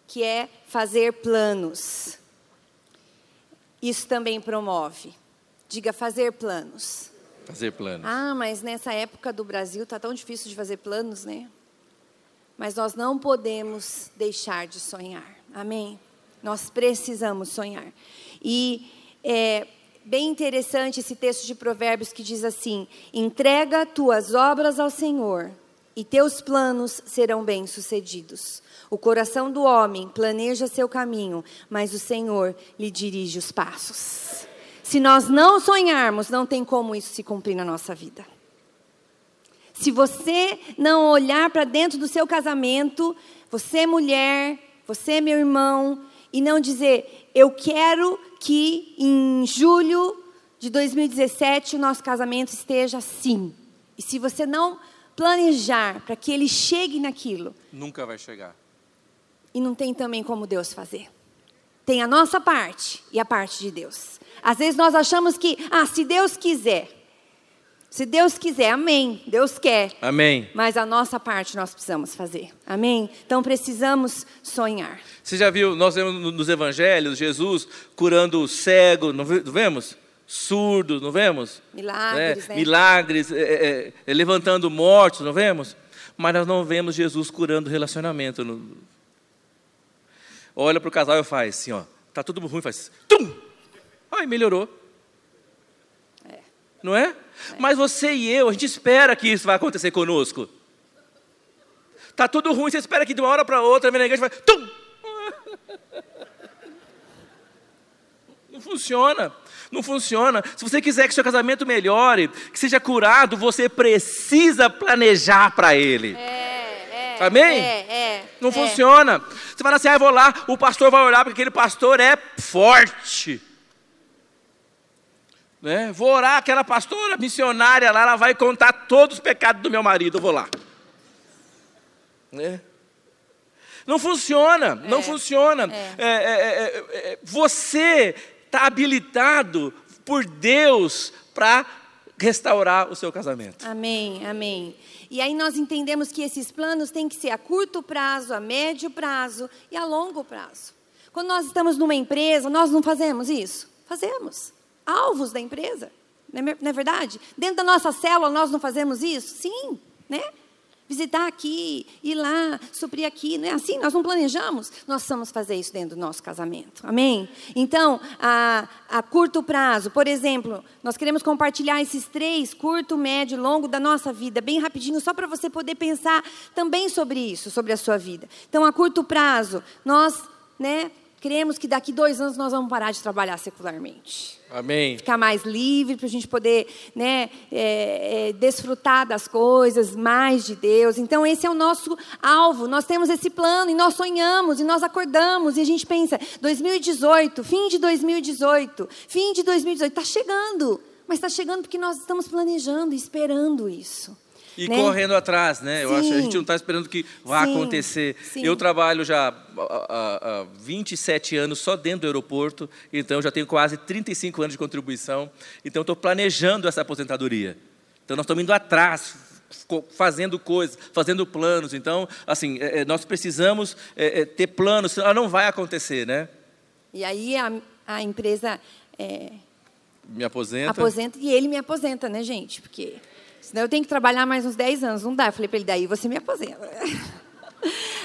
que é fazer planos. Isso também promove. Diga fazer planos. Fazer planos. Ah, mas nessa época do Brasil está tão difícil de fazer planos, né? Mas nós não podemos deixar de sonhar. Amém? Nós precisamos sonhar. E é bem interessante esse texto de Provérbios que diz assim: entrega tuas obras ao Senhor e teus planos serão bem-sucedidos. O coração do homem planeja seu caminho, mas o Senhor lhe dirige os passos. Se nós não sonharmos, não tem como isso se cumprir na nossa vida. Se você não olhar para dentro do seu casamento, você mulher, você meu irmão, e não dizer, eu quero que em julho de 2017 o nosso casamento esteja assim. E se você não planejar para que ele chegue naquilo. Nunca vai chegar. E não tem também como Deus fazer. Tem a nossa parte e a parte de Deus. Às vezes nós achamos que, ah, se Deus quiser. Se Deus quiser, amém. Deus quer. Amém. Mas a nossa parte nós precisamos fazer. Amém? Então precisamos sonhar. Você já viu, nós vemos nos evangelhos, Jesus curando o cego, não vemos? surdos, não vemos? Milagres, né? Milagres, é, é, é, levantando mortos, não vemos? Mas nós não vemos Jesus curando relacionamento. Olha para o casal e faz assim, ó, tá tudo ruim, faz tum! Ai, melhorou. É. Não é? é? Mas você e eu, a gente espera que isso vai acontecer conosco. Tá tudo ruim, você espera que de uma hora para outra, vem na igreja e faz tum! [laughs] Não funciona não funciona. Se você quiser que seu casamento melhore, que seja curado, você precisa planejar para ele. É, é, Amém? É, é, não funciona. Você fala assim, ah, eu vou lá, o pastor vai orar porque aquele pastor é forte. Né? Vou orar, aquela pastora missionária lá, ela vai contar todos os pecados do meu marido, eu vou lá. Né? Não funciona, não é. funciona. É. É, é, é você está habilitado por Deus para restaurar o seu casamento. Amém, amém. E aí nós entendemos que esses planos têm que ser a curto prazo, a médio prazo e a longo prazo. Quando nós estamos numa empresa, nós não fazemos isso? Fazemos. Alvos da empresa, não é verdade? Dentro da nossa célula nós não fazemos isso? Sim, né? Visitar aqui, ir lá, suprir aqui, não é assim? Nós não planejamos, nós precisamos fazer isso dentro do nosso casamento, amém? Então, a, a curto prazo, por exemplo, nós queremos compartilhar esses três, curto, médio, longo da nossa vida, bem rapidinho, só para você poder pensar também sobre isso, sobre a sua vida. Então, a curto prazo, nós, né, cremos que daqui dois anos nós vamos parar de trabalhar secularmente. Amém. Ficar mais livre para a gente poder né, é, é, desfrutar das coisas, mais de Deus. Então, esse é o nosso alvo. Nós temos esse plano e nós sonhamos e nós acordamos e a gente pensa: 2018, fim de 2018, fim de 2018, está chegando. Mas está chegando porque nós estamos planejando e esperando isso. E né? correndo atrás, né? Eu Sim. acho que a gente não está esperando que vá Sim. acontecer. Sim. Eu trabalho já há, há, há 27 anos só dentro do aeroporto, então já tenho quase 35 anos de contribuição. Então estou planejando essa aposentadoria. Então nós estamos indo atrás, fazendo coisas, fazendo planos. Então, assim, é, é, nós precisamos é, ter planos, senão ela não vai acontecer, né? E aí a, a empresa é, Me aposenta. aposenta e ele me aposenta, né, gente? Porque senão eu tenho que trabalhar mais uns 10 anos. Não dá. Eu falei para ele, daí você me aposenta. [laughs]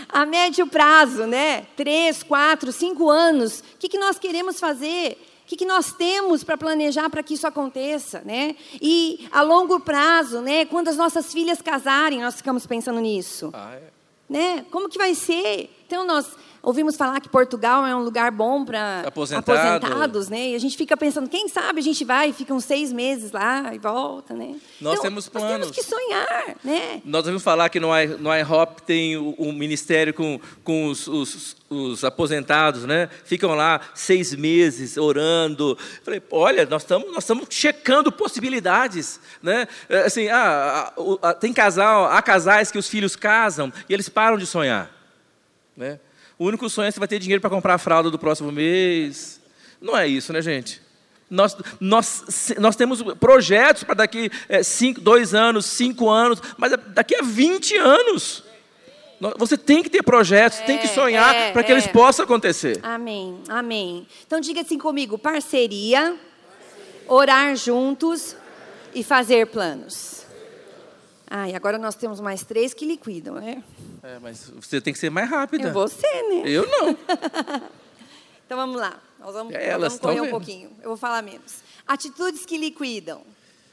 A médio prazo, né? Três, quatro, cinco anos. O que, que nós queremos fazer? O que, que nós temos para planejar para que isso aconteça, né? E a longo prazo, né? Quando as nossas filhas casarem, nós ficamos pensando nisso Ah, é. né? Como que vai ser? Então nós ouvimos falar que Portugal é um lugar bom para Aposentado. aposentados, né? E a gente fica pensando, quem sabe a gente vai, fica uns seis meses lá e volta, né? Nós Então, temos Nós planos. temos que sonhar, né? Nós ouvimos falar que no, I- no IHOP tem o- um ministério com, com os, os- os aposentados, né? Ficam lá seis meses orando. Falei, olha, nós estamos nós estamos checando possibilidades, né? É, Assim, ah, tem casal, há casais que os filhos casam e eles param de sonhar, né? O único sonho é se vai ter dinheiro para comprar a fralda do próximo mês. Não é isso, né, gente? Nós, nós, nós temos projetos para daqui é, cinco, dois anos, cinco anos, mas é daqui a 20 anos. Você tem que ter projetos, tem que É, sonhar é, para que é. eles possam acontecer. Amém, amém. Então diga assim comigo: parceria, orar juntos e fazer planos. Ah, e agora nós temos mais três que liquidam, né? É, mas você tem que ser mais rápida. É você, né? Eu não. [laughs] Então vamos lá. Nós vamos, É, nós vamos correr tão um pouquinho. Eu vou falar menos. Atitudes que liquidam.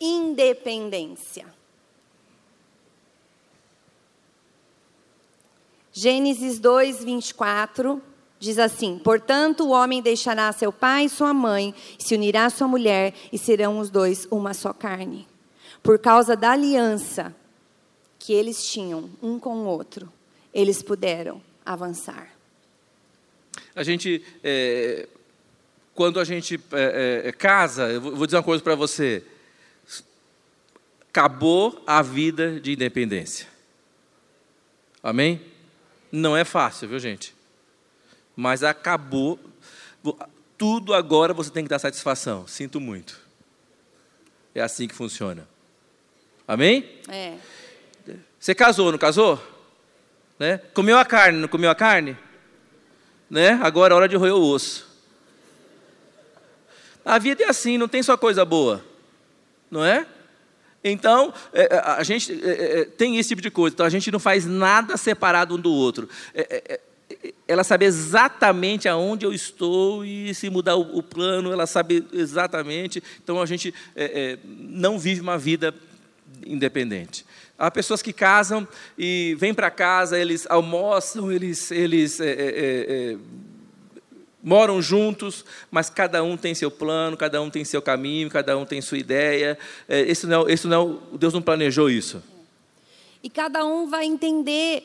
Independência. Gênesis 2, 24 diz assim: Portanto, o homem deixará seu pai e sua mãe, e se unirá à sua mulher, e serão os dois uma só carne. Por causa da aliança que eles tinham um com o outro, eles puderam avançar. A gente, é, quando a gente é, é, casa, eu vou dizer uma coisa para você. Acabou a vida de independência. Amém? Não é fácil, viu, gente? Mas acabou. Tudo agora você tem que dar satisfação. Sinto muito. É assim que funciona. Amém? É. Você casou, não casou? Né? Comeu a carne, não comeu a carne? Né? Agora é hora de roer o osso. A vida é assim, não tem só coisa boa, não é? Então, é, a gente é, é, tem esse tipo de coisa. Então, a gente não faz nada separado um do outro. É, é, é, ela sabe exatamente aonde eu estou e se mudar o, plano, ela sabe exatamente. Então, a gente é, é, não vive uma vida independente. Há pessoas que casam e vêm para casa, eles almoçam, eles, eles é, é, é, moram juntos, mas cada um tem seu plano, cada um tem seu caminho, cada um tem sua ideia. É, esse não, esse não, Deus não planejou isso. E cada um vai entender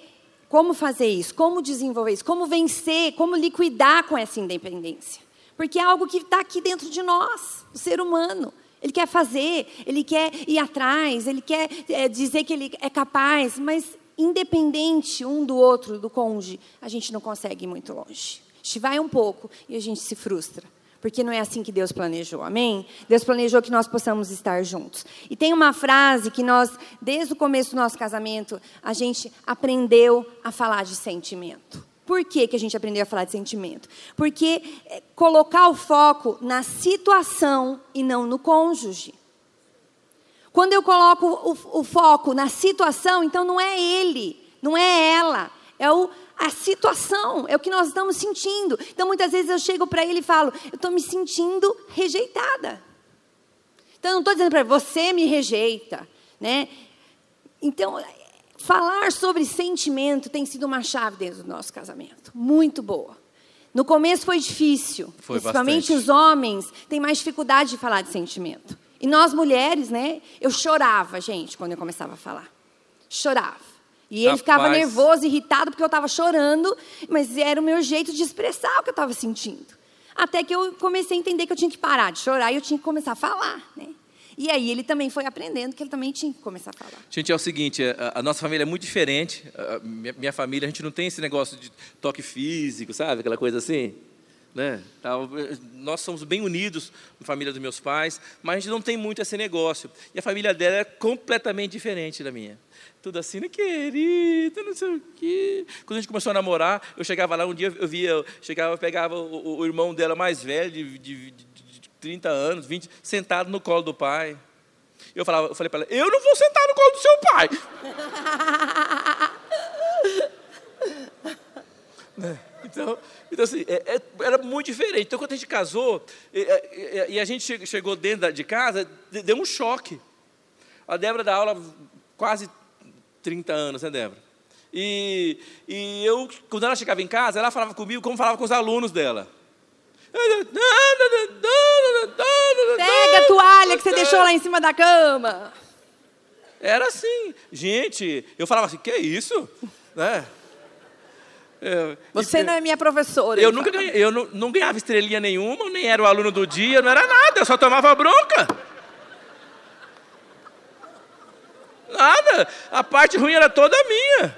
como fazer isso, como desenvolver isso, como vencer, como liquidar com essa independência. Porque é algo que está aqui dentro de nós, do ser humano. Ele quer fazer, ele quer ir atrás, ele quer é, dizer que ele é capaz, mas independente um do outro, do cônjuge, a gente não consegue ir muito longe. A gente vai um pouco e a gente se frustra. Porque não é assim que Deus planejou, amém? Deus planejou que nós possamos estar juntos. E tem uma frase que nós, desde o começo do nosso casamento, a gente aprendeu a falar de sentimento. Por que, que a gente aprendeu a falar de sentimento? Porque é, colocar o foco na situação e não no cônjuge. Quando eu coloco o, o foco na situação, então não é ele, não é ela, é o, a situação, é o que nós estamos sentindo. Então muitas vezes eu chego para ele e falo, eu estou me sentindo rejeitada. Então eu não estou dizendo para ele, você me rejeita, né? Então falar sobre sentimento tem sido uma chave dentro do nosso casamento, muito boa. No começo foi difícil, Foi principalmente bastante. os homens têm mais dificuldade de falar de sentimento. E nós mulheres, né? Eu chorava, gente, quando eu começava a falar. Chorava. E ele ficava nervoso, irritado, porque eu estava chorando, mas era o meu jeito de expressar o que eu estava sentindo. Até que eu comecei a entender que eu tinha que parar de chorar e eu tinha que começar a falar, né? E aí ele também foi aprendendo que ele também tinha que começar a falar. Gente, é o seguinte, a, a nossa família é muito diferente. A minha, minha família, a gente não tem esse negócio de toque físico, sabe? Aquela coisa assim. Né? Tal, Nós somos bem unidos, a família dos meus pais, mas a gente não tem muito esse negócio. E a família dela é completamente diferente da minha. Tudo assim, né, querido, não sei o quê. Quando a gente começou a namorar, eu chegava lá, um dia eu via, eu chegava, eu pegava o, o irmão dela mais velho, de, de 30 anos, 20, sentado no colo do pai. Eu, falava, eu falei para ela, eu não vou sentar no colo do seu pai. [laughs] Né? Então, então assim, é- é- era muito diferente. Então, quando a gente casou, e, e- e a gente che- chegou dentro de casa, de- deu um choque. A Débora dá aula quase 30 anos, né, Débora? E, e eu, quando ela chegava em casa, ela falava comigo como falava com os alunos dela. Pega a toalha que você deixou lá em cima da cama. Era assim. Gente, eu falava assim, que isso? Né? Eu- Você e- não é minha professora. Eu ele nunca ganhei, eu não, não ganhava estrelinha nenhuma, nem era o aluno do dia, não era nada, eu só tomava bronca. Nada, a parte ruim era toda minha.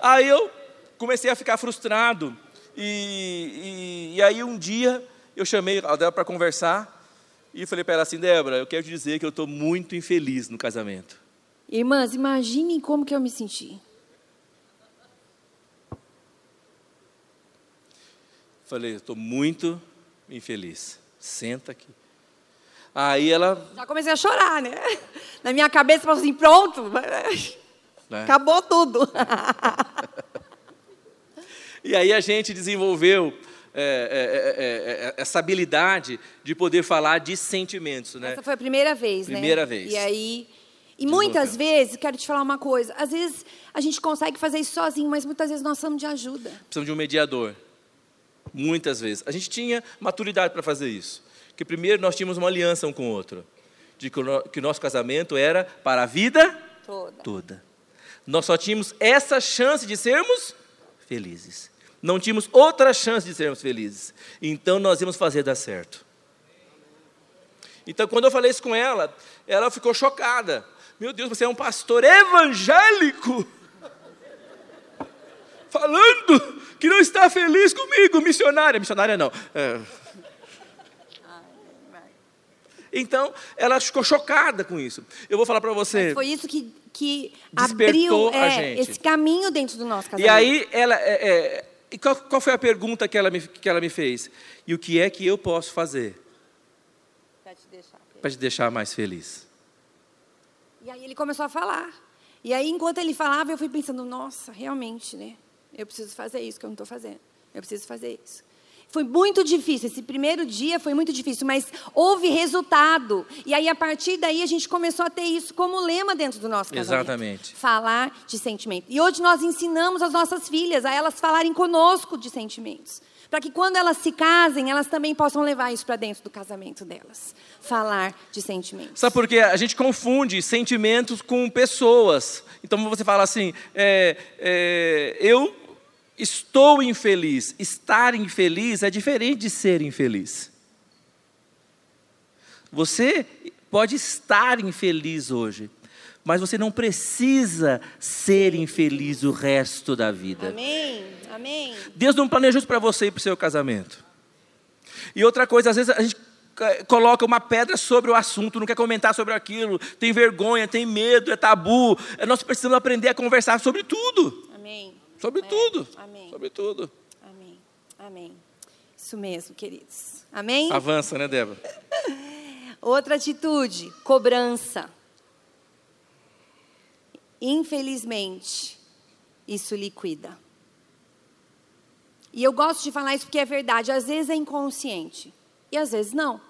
Aí eu comecei a ficar frustrado. E, e, e aí um dia eu chamei a Débora para conversar e falei para ela assim, Débora, eu quero te dizer que eu estou muito infeliz no casamento. Irmãs, imaginem como que eu me senti. Falei, estou muito infeliz. Senta aqui. Aí ela Já comecei a chorar, né? [laughs] Na minha cabeça, falou assim, pronto. né, Acabou tudo. [laughs] E aí a gente desenvolveu é, é, é, é, essa habilidade de poder falar de sentimentos, né? Essa foi a primeira vez, né? Primeira vez. E aí... E muitas vezes, quero te falar uma coisa, às vezes a gente consegue fazer isso sozinho, mas muitas vezes nós precisamos de ajuda. Precisamos de um mediador. Muitas vezes. A gente tinha maturidade para fazer isso. Que primeiro nós tínhamos uma aliança um com o outro. De que o, no- que o nosso casamento era para a vida Toda. toda. Nós só tínhamos essa chance de sermos felizes. Não tínhamos outra chance de sermos felizes. Então nós íamos fazer dar certo. Então, quando eu falei isso com ela, ela ficou chocada. Meu Deus, você é um pastor evangélico? Falando que não está feliz comigo, missionária. Missionária não. É. Então, ela ficou chocada com isso. Eu vou falar para você. Foi isso que, que abriu a é, gente. esse caminho dentro do nosso casamento. E aí, ela, é, é, e qual, qual foi a pergunta que ela, me, que ela me fez? E o que é que eu posso fazer Pra te deixar. para te deixar mais feliz? E aí ele começou a falar. E aí, enquanto ele falava, eu fui pensando, nossa, realmente, né? Eu preciso fazer isso que eu não estou fazendo. Eu preciso fazer isso. Foi muito difícil. Esse primeiro dia foi muito difícil, mas houve resultado. E aí, a partir daí, a gente começou a ter isso como lema dentro do nosso casamento. Exatamente. Falar de sentimento. E hoje nós ensinamos as nossas filhas a elas falarem conosco de sentimentos. Para que quando elas se casem, elas também possam levar isso para dentro do casamento delas. Falar de sentimentos. Sabe por quê? A gente confunde sentimentos com pessoas. Então você fala assim, é, é, eu estou infeliz. Estar infeliz é diferente de ser infeliz. Você pode estar infeliz hoje, mas você não precisa ser infeliz o resto da vida. Amém? Amém? Deus não planejou isso para você e para o seu casamento. E outra coisa, às vezes a gente coloca uma pedra sobre o assunto, não quer comentar sobre aquilo, tem vergonha, tem medo, é tabu. Eh, Nós precisamos aprender a conversar sobre tudo. Amém. Sobre É, tudo. Amém. Sobre tudo. Amém. Amém. Isso mesmo, queridos. Amém? Avança, né, Débora? [laughs] Outra atitude, cobrança. Infelizmente, isso liquida. E eu gosto de falar isso porque é verdade. Às vezes é inconsciente e às vezes não.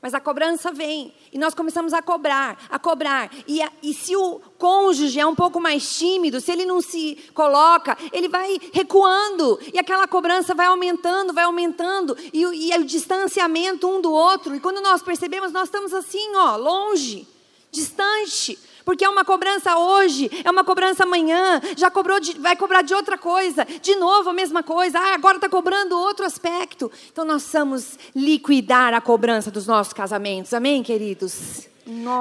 Mas a cobrança vem e nós começamos a cobrar, a cobrar. E, a, e, se o cônjuge é um pouco mais tímido, se ele não se coloca, ele vai recuando e aquela cobrança vai aumentando, vai aumentando e, e o distanciamento um do outro. E quando nós percebemos, nós estamos assim, ó, longe, distante. Porque é uma cobrança hoje, é uma cobrança amanhã, já cobrou de, vai cobrar de outra coisa, de novo a mesma coisa, ah, agora está cobrando outro aspecto. Então nós precisamos liquidar a cobrança dos nossos casamentos, amém, queridos?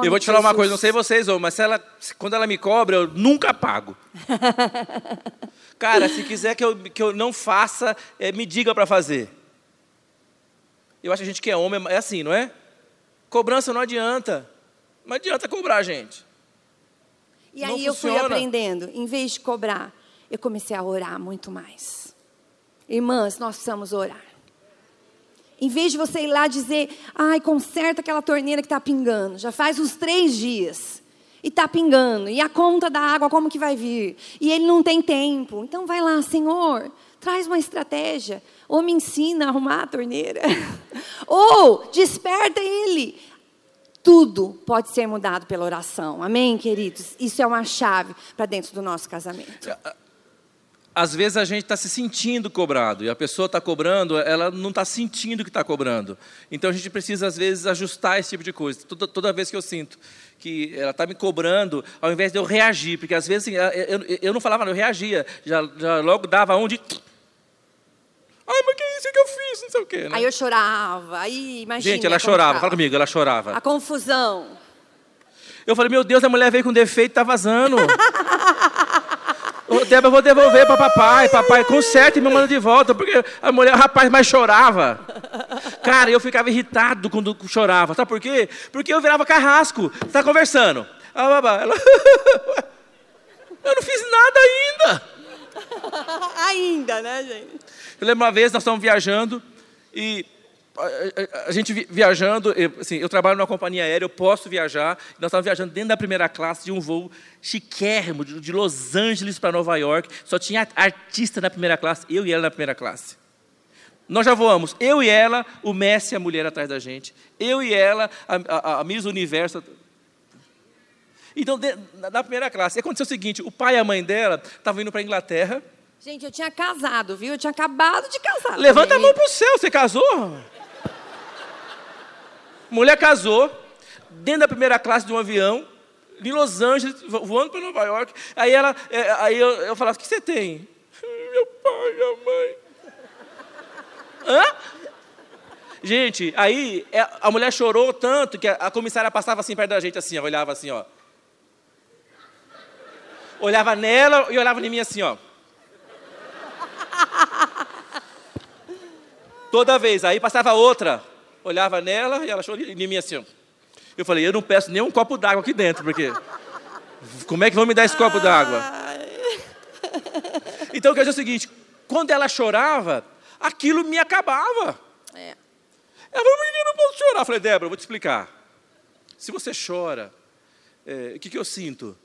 Eu vou te falar uma coisa, não sei vocês, mas se ela, quando ela me cobra, eu nunca pago. [laughs] Cara, se quiser que eu, que eu não faça, é, me diga para fazer. Eu acho que a gente que é homem é assim, não é? Cobrança não adianta. Não adianta cobrar, gente. E aí Não eu funciona. fui aprendendo, em vez de cobrar, eu comecei a orar muito mais. Irmãs, nós precisamos orar. Em vez de você ir lá dizer, ai, conserta aquela torneira que está pingando, já faz uns três dias e está pingando, e a conta da água como que vai vir? E ele não tem tempo. Então vai lá, Senhor, traz uma estratégia, ou me ensina a arrumar a torneira, [laughs] ou desperta ele tudo pode ser mudado pela oração. Amém, queridos? Isso é uma chave para dentro do nosso casamento. Às vezes a gente está se sentindo cobrado e a pessoa está cobrando, ela não está sentindo que está cobrando. Então a gente precisa, às vezes, ajustar esse tipo de coisa. Toda, toda vez que eu sinto que ela está me cobrando, ao invés de eu reagir, porque às vezes assim, eu, eu não falava, eu reagia, já, já logo dava um de Ai, mas que é isso que eu fiz? Não sei o quê. Né? Aí eu chorava. Aí, imagina. Gente, ela chorava. Fala comigo, ela chorava. A confusão. Eu falei, meu Deus, a mulher veio com defeito e tá vazando. [laughs] Débora, eu vou devolver para papai. Papai, conserta e me manda de volta. Porque a mulher, o rapaz mais chorava. Cara, eu ficava irritado quando chorava. Sabe por quê? Porque eu virava carrasco. Você tá conversando. Ah, babá, ela... [laughs] eu não fiz nada ainda. [laughs] Ainda, né, gente? Eu lembro uma vez, nós estávamos viajando e a, gente viajando, eu, assim, eu trabalho numa companhia aérea, eu posso viajar. Nós estávamos viajando dentro da primeira classe de um voo chiquérrimo, de, Los Angeles para Nova York. Só tinha artista na primeira classe, eu e ela na primeira classe. Nós já voamos, eu e ela, o Messi, a mulher atrás da gente. Eu e ela, a, a, a Miss Universo. Então, de, na primeira classe, aconteceu o seguinte: o pai e a mãe dela estavam indo para a Inglaterra. Gente, eu tinha casado, viu? Eu tinha acabado de casar. Levanta também. a mão para o céu, você casou? Mulher casou, dentro da primeira classe de um avião, em Los Angeles, voando para Nova York. Aí, ela, é, aí eu, eu falava: O que você tem? Meu pai, minha mãe. Hã? Gente, aí é, a mulher chorou tanto que a comissária passava assim perto da gente, assim, ó, olhava assim, ó. Olhava nela e olhava em mim assim, ó. [laughs] Toda vez. Aí passava outra. Olhava nela e ela chorava em mim assim. Eu falei, eu não peço nem um copo d'água aqui dentro, porque. Como é que vão me dar esse copo d'água? Então quer dizer o seguinte: quando ela chorava, aquilo me acabava. É. Ela falou, eu não posso chorar? Eu falei, Débora, eu vou te explicar. Se você chora, é, o que, que eu sinto?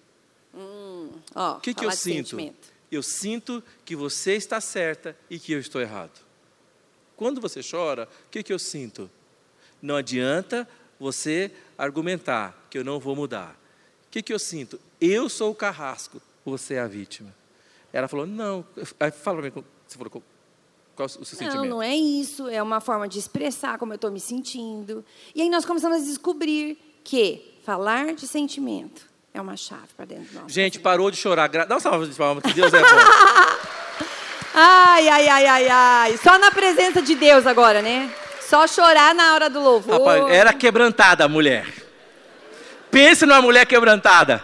Hum, o que, que eu sinto? Sentimento. Eu sinto que você está certa e que eu estou errado. Quando você chora, o que, que eu sinto? Não adianta você argumentar que eu não vou mudar. O que, que eu sinto? Eu sou o carrasco, você é a vítima. Ela falou, não. Fala para mim, você falou, qual o seu sentimento? Não, não é isso. É uma forma de expressar como eu estou me sentindo. E aí nós começamos a descobrir que falar de sentimento é uma chave para dentro do nosso Gente, parou de chorar. Dá uma salva de palmas, que Deus é bom. [laughs] ai, ai, ai, ai, ai. Só na presença de Deus agora, né? Só chorar na hora do louvor. Rapaz, era quebrantada a mulher. Pense numa mulher quebrantada.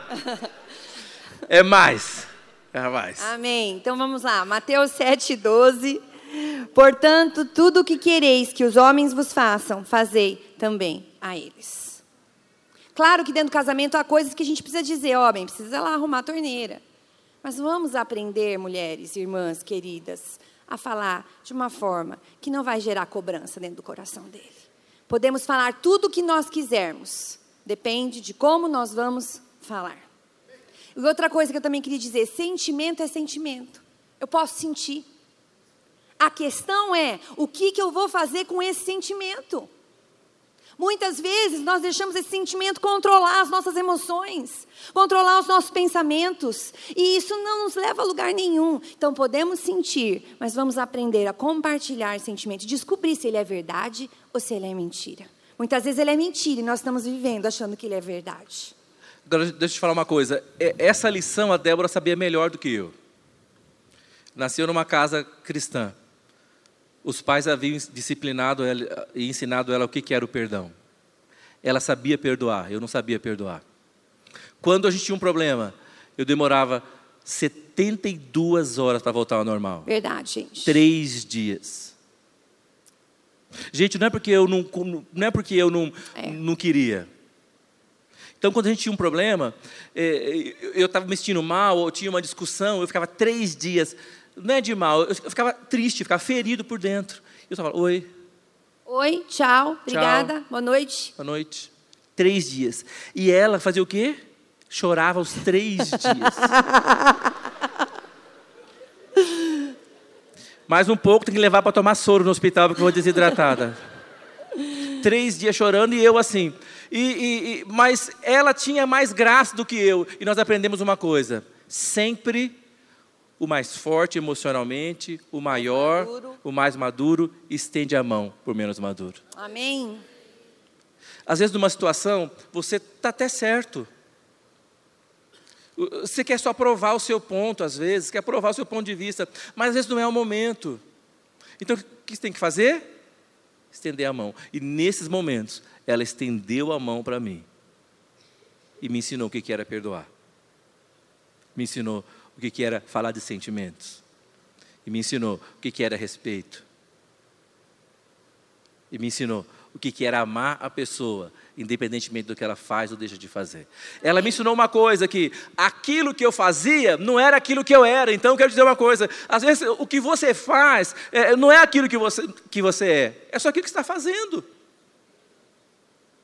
É mais. É mais. Amém. Então vamos lá. Mateus 7, 12. Portanto, tudo o que quereis que os homens vos façam, fazei também a eles. Claro que dentro do casamento há coisas que a gente precisa dizer, homem, precisa lá arrumar a torneira. Mas vamos aprender, mulheres, irmãs, queridas, a falar de uma forma que não vai gerar cobrança dentro do coração dele. Podemos falar tudo o que nós quisermos, depende de como nós vamos falar. E outra coisa que eu também queria dizer: sentimento é sentimento. Eu posso sentir. A questão é o que, que eu vou fazer com esse sentimento. Muitas vezes nós deixamos esse sentimento controlar as nossas emoções, controlar os nossos pensamentos, e isso não nos leva a lugar nenhum. Então podemos sentir, mas vamos aprender a compartilhar sentimentos, descobrir se ele é verdade ou se ele é mentira. Muitas vezes ele é mentira e nós estamos vivendo achando que ele é verdade. Agora, deixa eu te falar uma coisa. É, essa lição a Débora sabia melhor do que eu. Nasceu numa casa cristã. Os pais haviam disciplinado ela e ensinado ela o que era o perdão. Ela sabia perdoar, eu não sabia perdoar. Quando a gente tinha um problema, eu demorava 72 horas para voltar ao normal. Verdade, gente. Três dias. Gente, não é porque eu não, não, é porque eu não, é. não queria. Então, quando a gente tinha um problema, é, eu estava me sentindo mal, ou tinha uma discussão, eu ficava três dias não é de mal, eu ficava triste, ficava ferido por dentro. Eu falava, oi. Oi, tchau, obrigada, boa noite. Boa noite. Três dias. E ela fazia o quê? Chorava os três [laughs] dias. Mais um pouco tem que levar para tomar soro no hospital porque eu vou desidratada. três dias chorando e eu assim. E, e, e, mas ela tinha mais graça do que eu. E nós aprendemos uma coisa: sempre o mais forte emocionalmente, o maior, o mais maduro, estende a mão por menos maduro. Amém. Às vezes, numa situação, você está até certo. Você quer só provar o seu ponto, às vezes, quer provar o seu ponto de vista, mas às vezes não é o momento. Então, o que você tem que fazer? Estender a mão. E nesses momentos, ela estendeu a mão para mim e me ensinou o que era perdoar. Me ensinou o que, era falar de sentimentos. E me ensinou o que, era respeito. E me ensinou o que, era amar a pessoa, independentemente do que ela faz ou deixa de fazer. Ela me ensinou uma coisa: que aquilo que eu fazia não era aquilo que eu era. Então, eu quero dizer uma coisa: às vezes o que você faz é, não é aquilo que você, que você é, é só aquilo que está fazendo.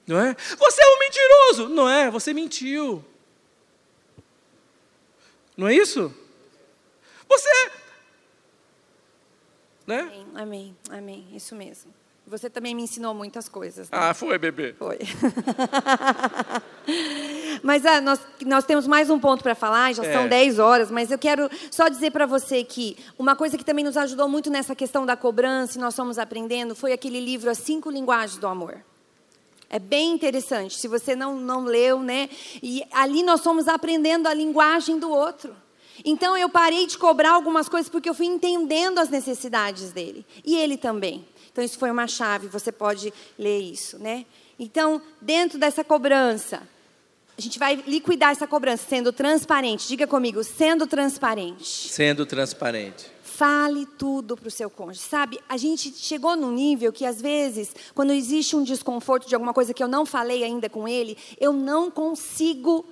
Não é? Você é um mentiroso. Não é, você mentiu. Não é isso? Você. Né? Amém, amém, amém, isso mesmo. Você também me ensinou muitas coisas. Né? Ah, foi, bebê. Foi. [laughs] mas ah, nós, nós temos mais um ponto para falar, já é. são 10 horas, mas eu quero só dizer para você que uma coisa que também nos ajudou muito nessa questão da cobrança, e nós fomos aprendendo, foi aquele livro As Cinco Linguagens do Amor. É bem interessante, se você não, não leu, né? E ali nós fomos aprendendo a linguagem do outro. Então eu parei de cobrar algumas coisas porque eu fui entendendo as necessidades dele. E ele também. Então isso foi uma chave, você pode ler isso, né? Então, dentro dessa cobrança, a gente vai liquidar essa cobrança sendo transparente. Diga comigo, sendo transparente. Sendo transparente. Fale tudo para o seu cônjuge. Sabe, a gente chegou num nível que, às vezes, quando existe um desconforto de alguma coisa que eu não falei ainda com ele, eu não consigo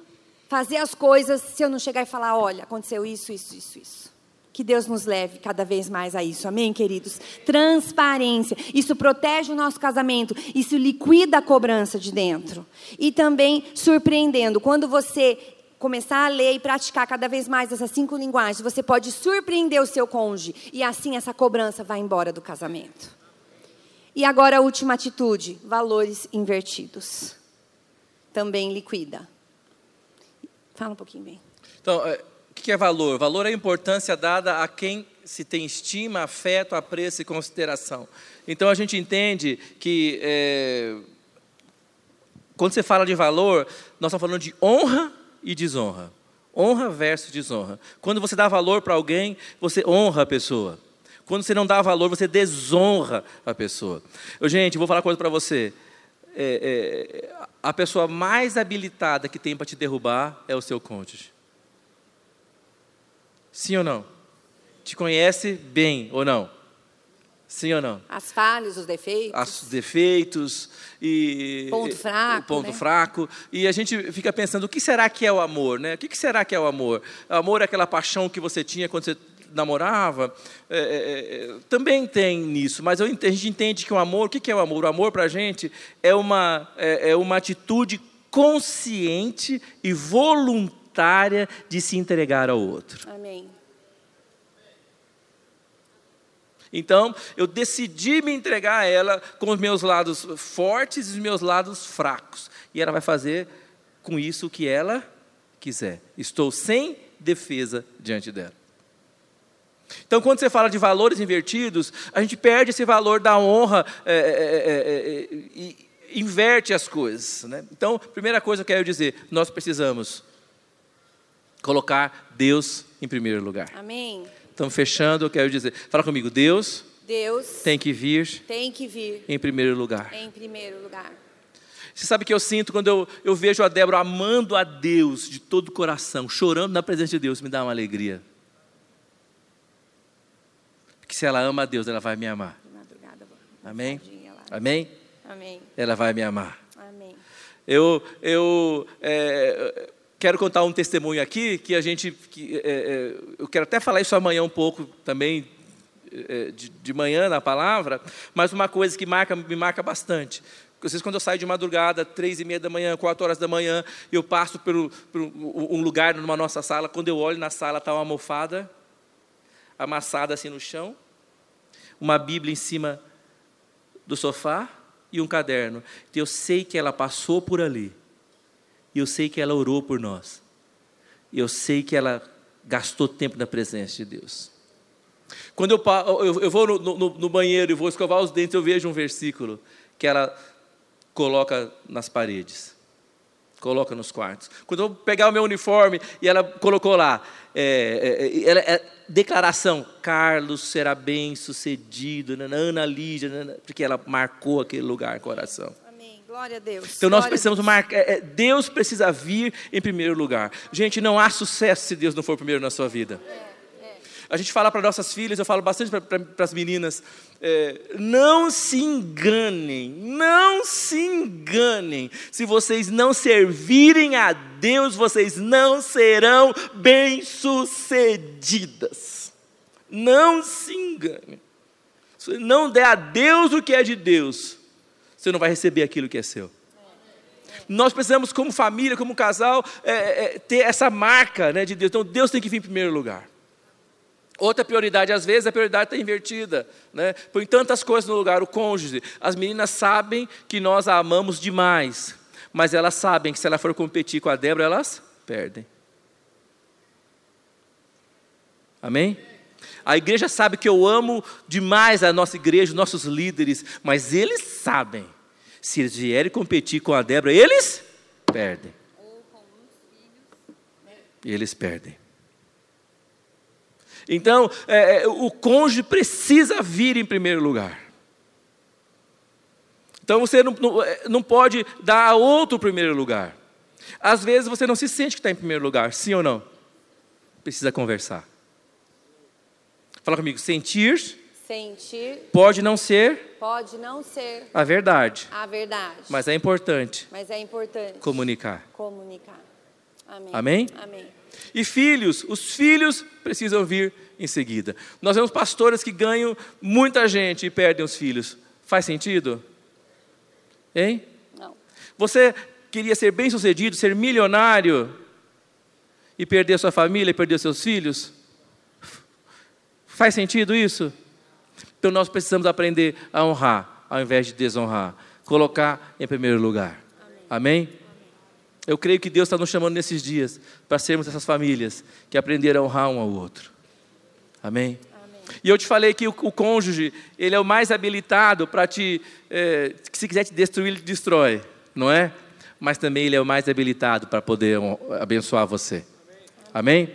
fazer as coisas se eu não chegar e falar: olha, aconteceu isso, isso, isso, isso. Que Deus nos leve cada vez mais a isso, amém, queridos? Transparência, isso protege o nosso casamento, isso liquida a cobrança de dentro. E também surpreendendo, quando você começar a ler e praticar cada vez mais essas cinco linguagens, você pode surpreender o seu cônjuge e assim essa cobrança vai embora do casamento. E agora a última atitude, valores invertidos. Também liquida. Fala um pouquinho bem. Então, é, o que é valor? Valor é a importância dada a quem se tem estima, afeto, apreço e consideração. Então a gente entende que é, quando você fala de valor, nós estamos falando de honra e desonra. Honra versus desonra. Quando você dá valor para alguém, você honra a pessoa. Quando você não dá valor, você desonra a pessoa. Eu, gente, vou falar uma coisa para você. É, é, a pessoa mais habilitada que tem para te derrubar é o seu cônjuge. Sim ou não? Te conhece bem ou não? Sim ou não? As falhas, os defeitos. Os defeitos e ponto fraco, o ponto né? fraco. E a gente fica pensando, o que será que é o amor, né? O que será que é o amor? O amor é aquela paixão que você tinha quando você namorava? É, é, é também tem nisso, mas a gente entende que o amor, o que é o amor? O amor para a gente é uma, é, é uma atitude consciente e voluntária de se entregar ao outro. Amém. Então, eu decidi me entregar a ela com os meus lados fortes e os meus lados fracos. E ela vai fazer com isso o que ela quiser. Estou sem defesa diante dela. Então, quando você fala de valores invertidos, a gente perde esse valor da honra é, é, é, e inverte as coisas. Né? Então, primeira coisa que eu quero dizer, nós precisamos colocar Deus em primeiro lugar. Amém. Então, fechando, eu quero dizer, fala comigo, Deus, Deus tem que vir tem que vir em primeiro lugar. em primeiro lugar. Você sabe o que eu sinto quando eu, eu vejo a Débora amando a Deus de todo o coração, chorando na presença de Deus, me dá uma alegria. Porque se ela ama a Deus, ela vai me amar. Amém? Amém? Amém. Ela vai me amar. Amém. Eu, eu é, quero contar um testemunho aqui que a gente, que, é, é, eu quero até falar isso amanhã um pouco também é, de, de manhã na palavra, mas uma coisa que marca, me marca bastante. Vocês, quando eu saio de madrugada, três e meia da manhã, quatro horas da manhã, eu passo por, um lugar numa nossa sala, quando eu olho na sala está uma almofada amassada assim no chão, uma Bíblia em cima do sofá e um caderno. Então, eu sei que ela passou por ali. E eu sei que ela orou por nós. Eu sei que ela gastou tempo na presença de Deus. Quando eu, eu- eu vou no, no- no banheiro e vou escovar os dentes, eu vejo um versículo que ela coloca nas paredes, coloca nos quartos. Quando eu vou pegar o meu uniforme e ela colocou lá, é, é, ela- é, declaração, Carlos será bem sucedido, Ana nanã, porque ela marcou aquele lugar coração. Glória a Deus. Então nós Glória precisamos Deus. marcar. é, é, Deus precisa vir em primeiro lugar. Gente, não há sucesso se Deus não for primeiro na sua vida. A gente fala para nossas filhas, eu falo bastante para as meninas, é, não se enganem, não se enganem. Se vocês não servirem a Deus, vocês não serão bem-sucedidas. Não se enganem. Se não der a Deus o que é de Deus, você não vai receber aquilo que é seu. Nós precisamos, como família, como casal, é, é, ter essa marca né, de Deus. Então, Deus tem que vir em primeiro lugar. Outra prioridade, às vezes, a prioridade está invertida. Né? Põe tantas coisas no lugar, o cônjuge. As meninas sabem que nós a amamos demais, mas elas sabem que se ela for competir com a Débora, elas perdem. Amém? A igreja sabe que eu amo demais a nossa igreja, os nossos líderes, mas eles sabem, se eles vierem competir com a Débora, eles perdem. Eles perdem. Então, é, é, o cônjuge precisa vir em primeiro lugar. Então, você não, não, é, não pode dar a outro primeiro lugar. Às vezes, você não se sente que está em primeiro lugar, sim ou não? Precisa conversar. Fala comigo, sentir Sentir pode não ser pode não ser a verdade, a verdade, mas é importante mas é importante comunicar. comunicar. Amém. Amém? Amém. E filhos, os filhos precisam vir em seguida. Nós vemos pastores que ganham muita gente e perdem os filhos. Faz sentido? Hein? Não. Você queria ser bem-sucedido, ser milionário e perder sua família e perder seus filhos? Faz sentido isso? Então nós precisamos aprender a honrar ao invés de desonrar, colocar em primeiro lugar. Amém? Eu creio que Deus está nos chamando nesses dias para sermos essas famílias que aprenderam a honrar um ao outro. Amém? E eu te falei que o, o cônjuge, ele é o mais habilitado para te, é, que se quiser te destruir, ele te destrói, não é? Mas também ele é o mais habilitado para poder abençoar você. Amém?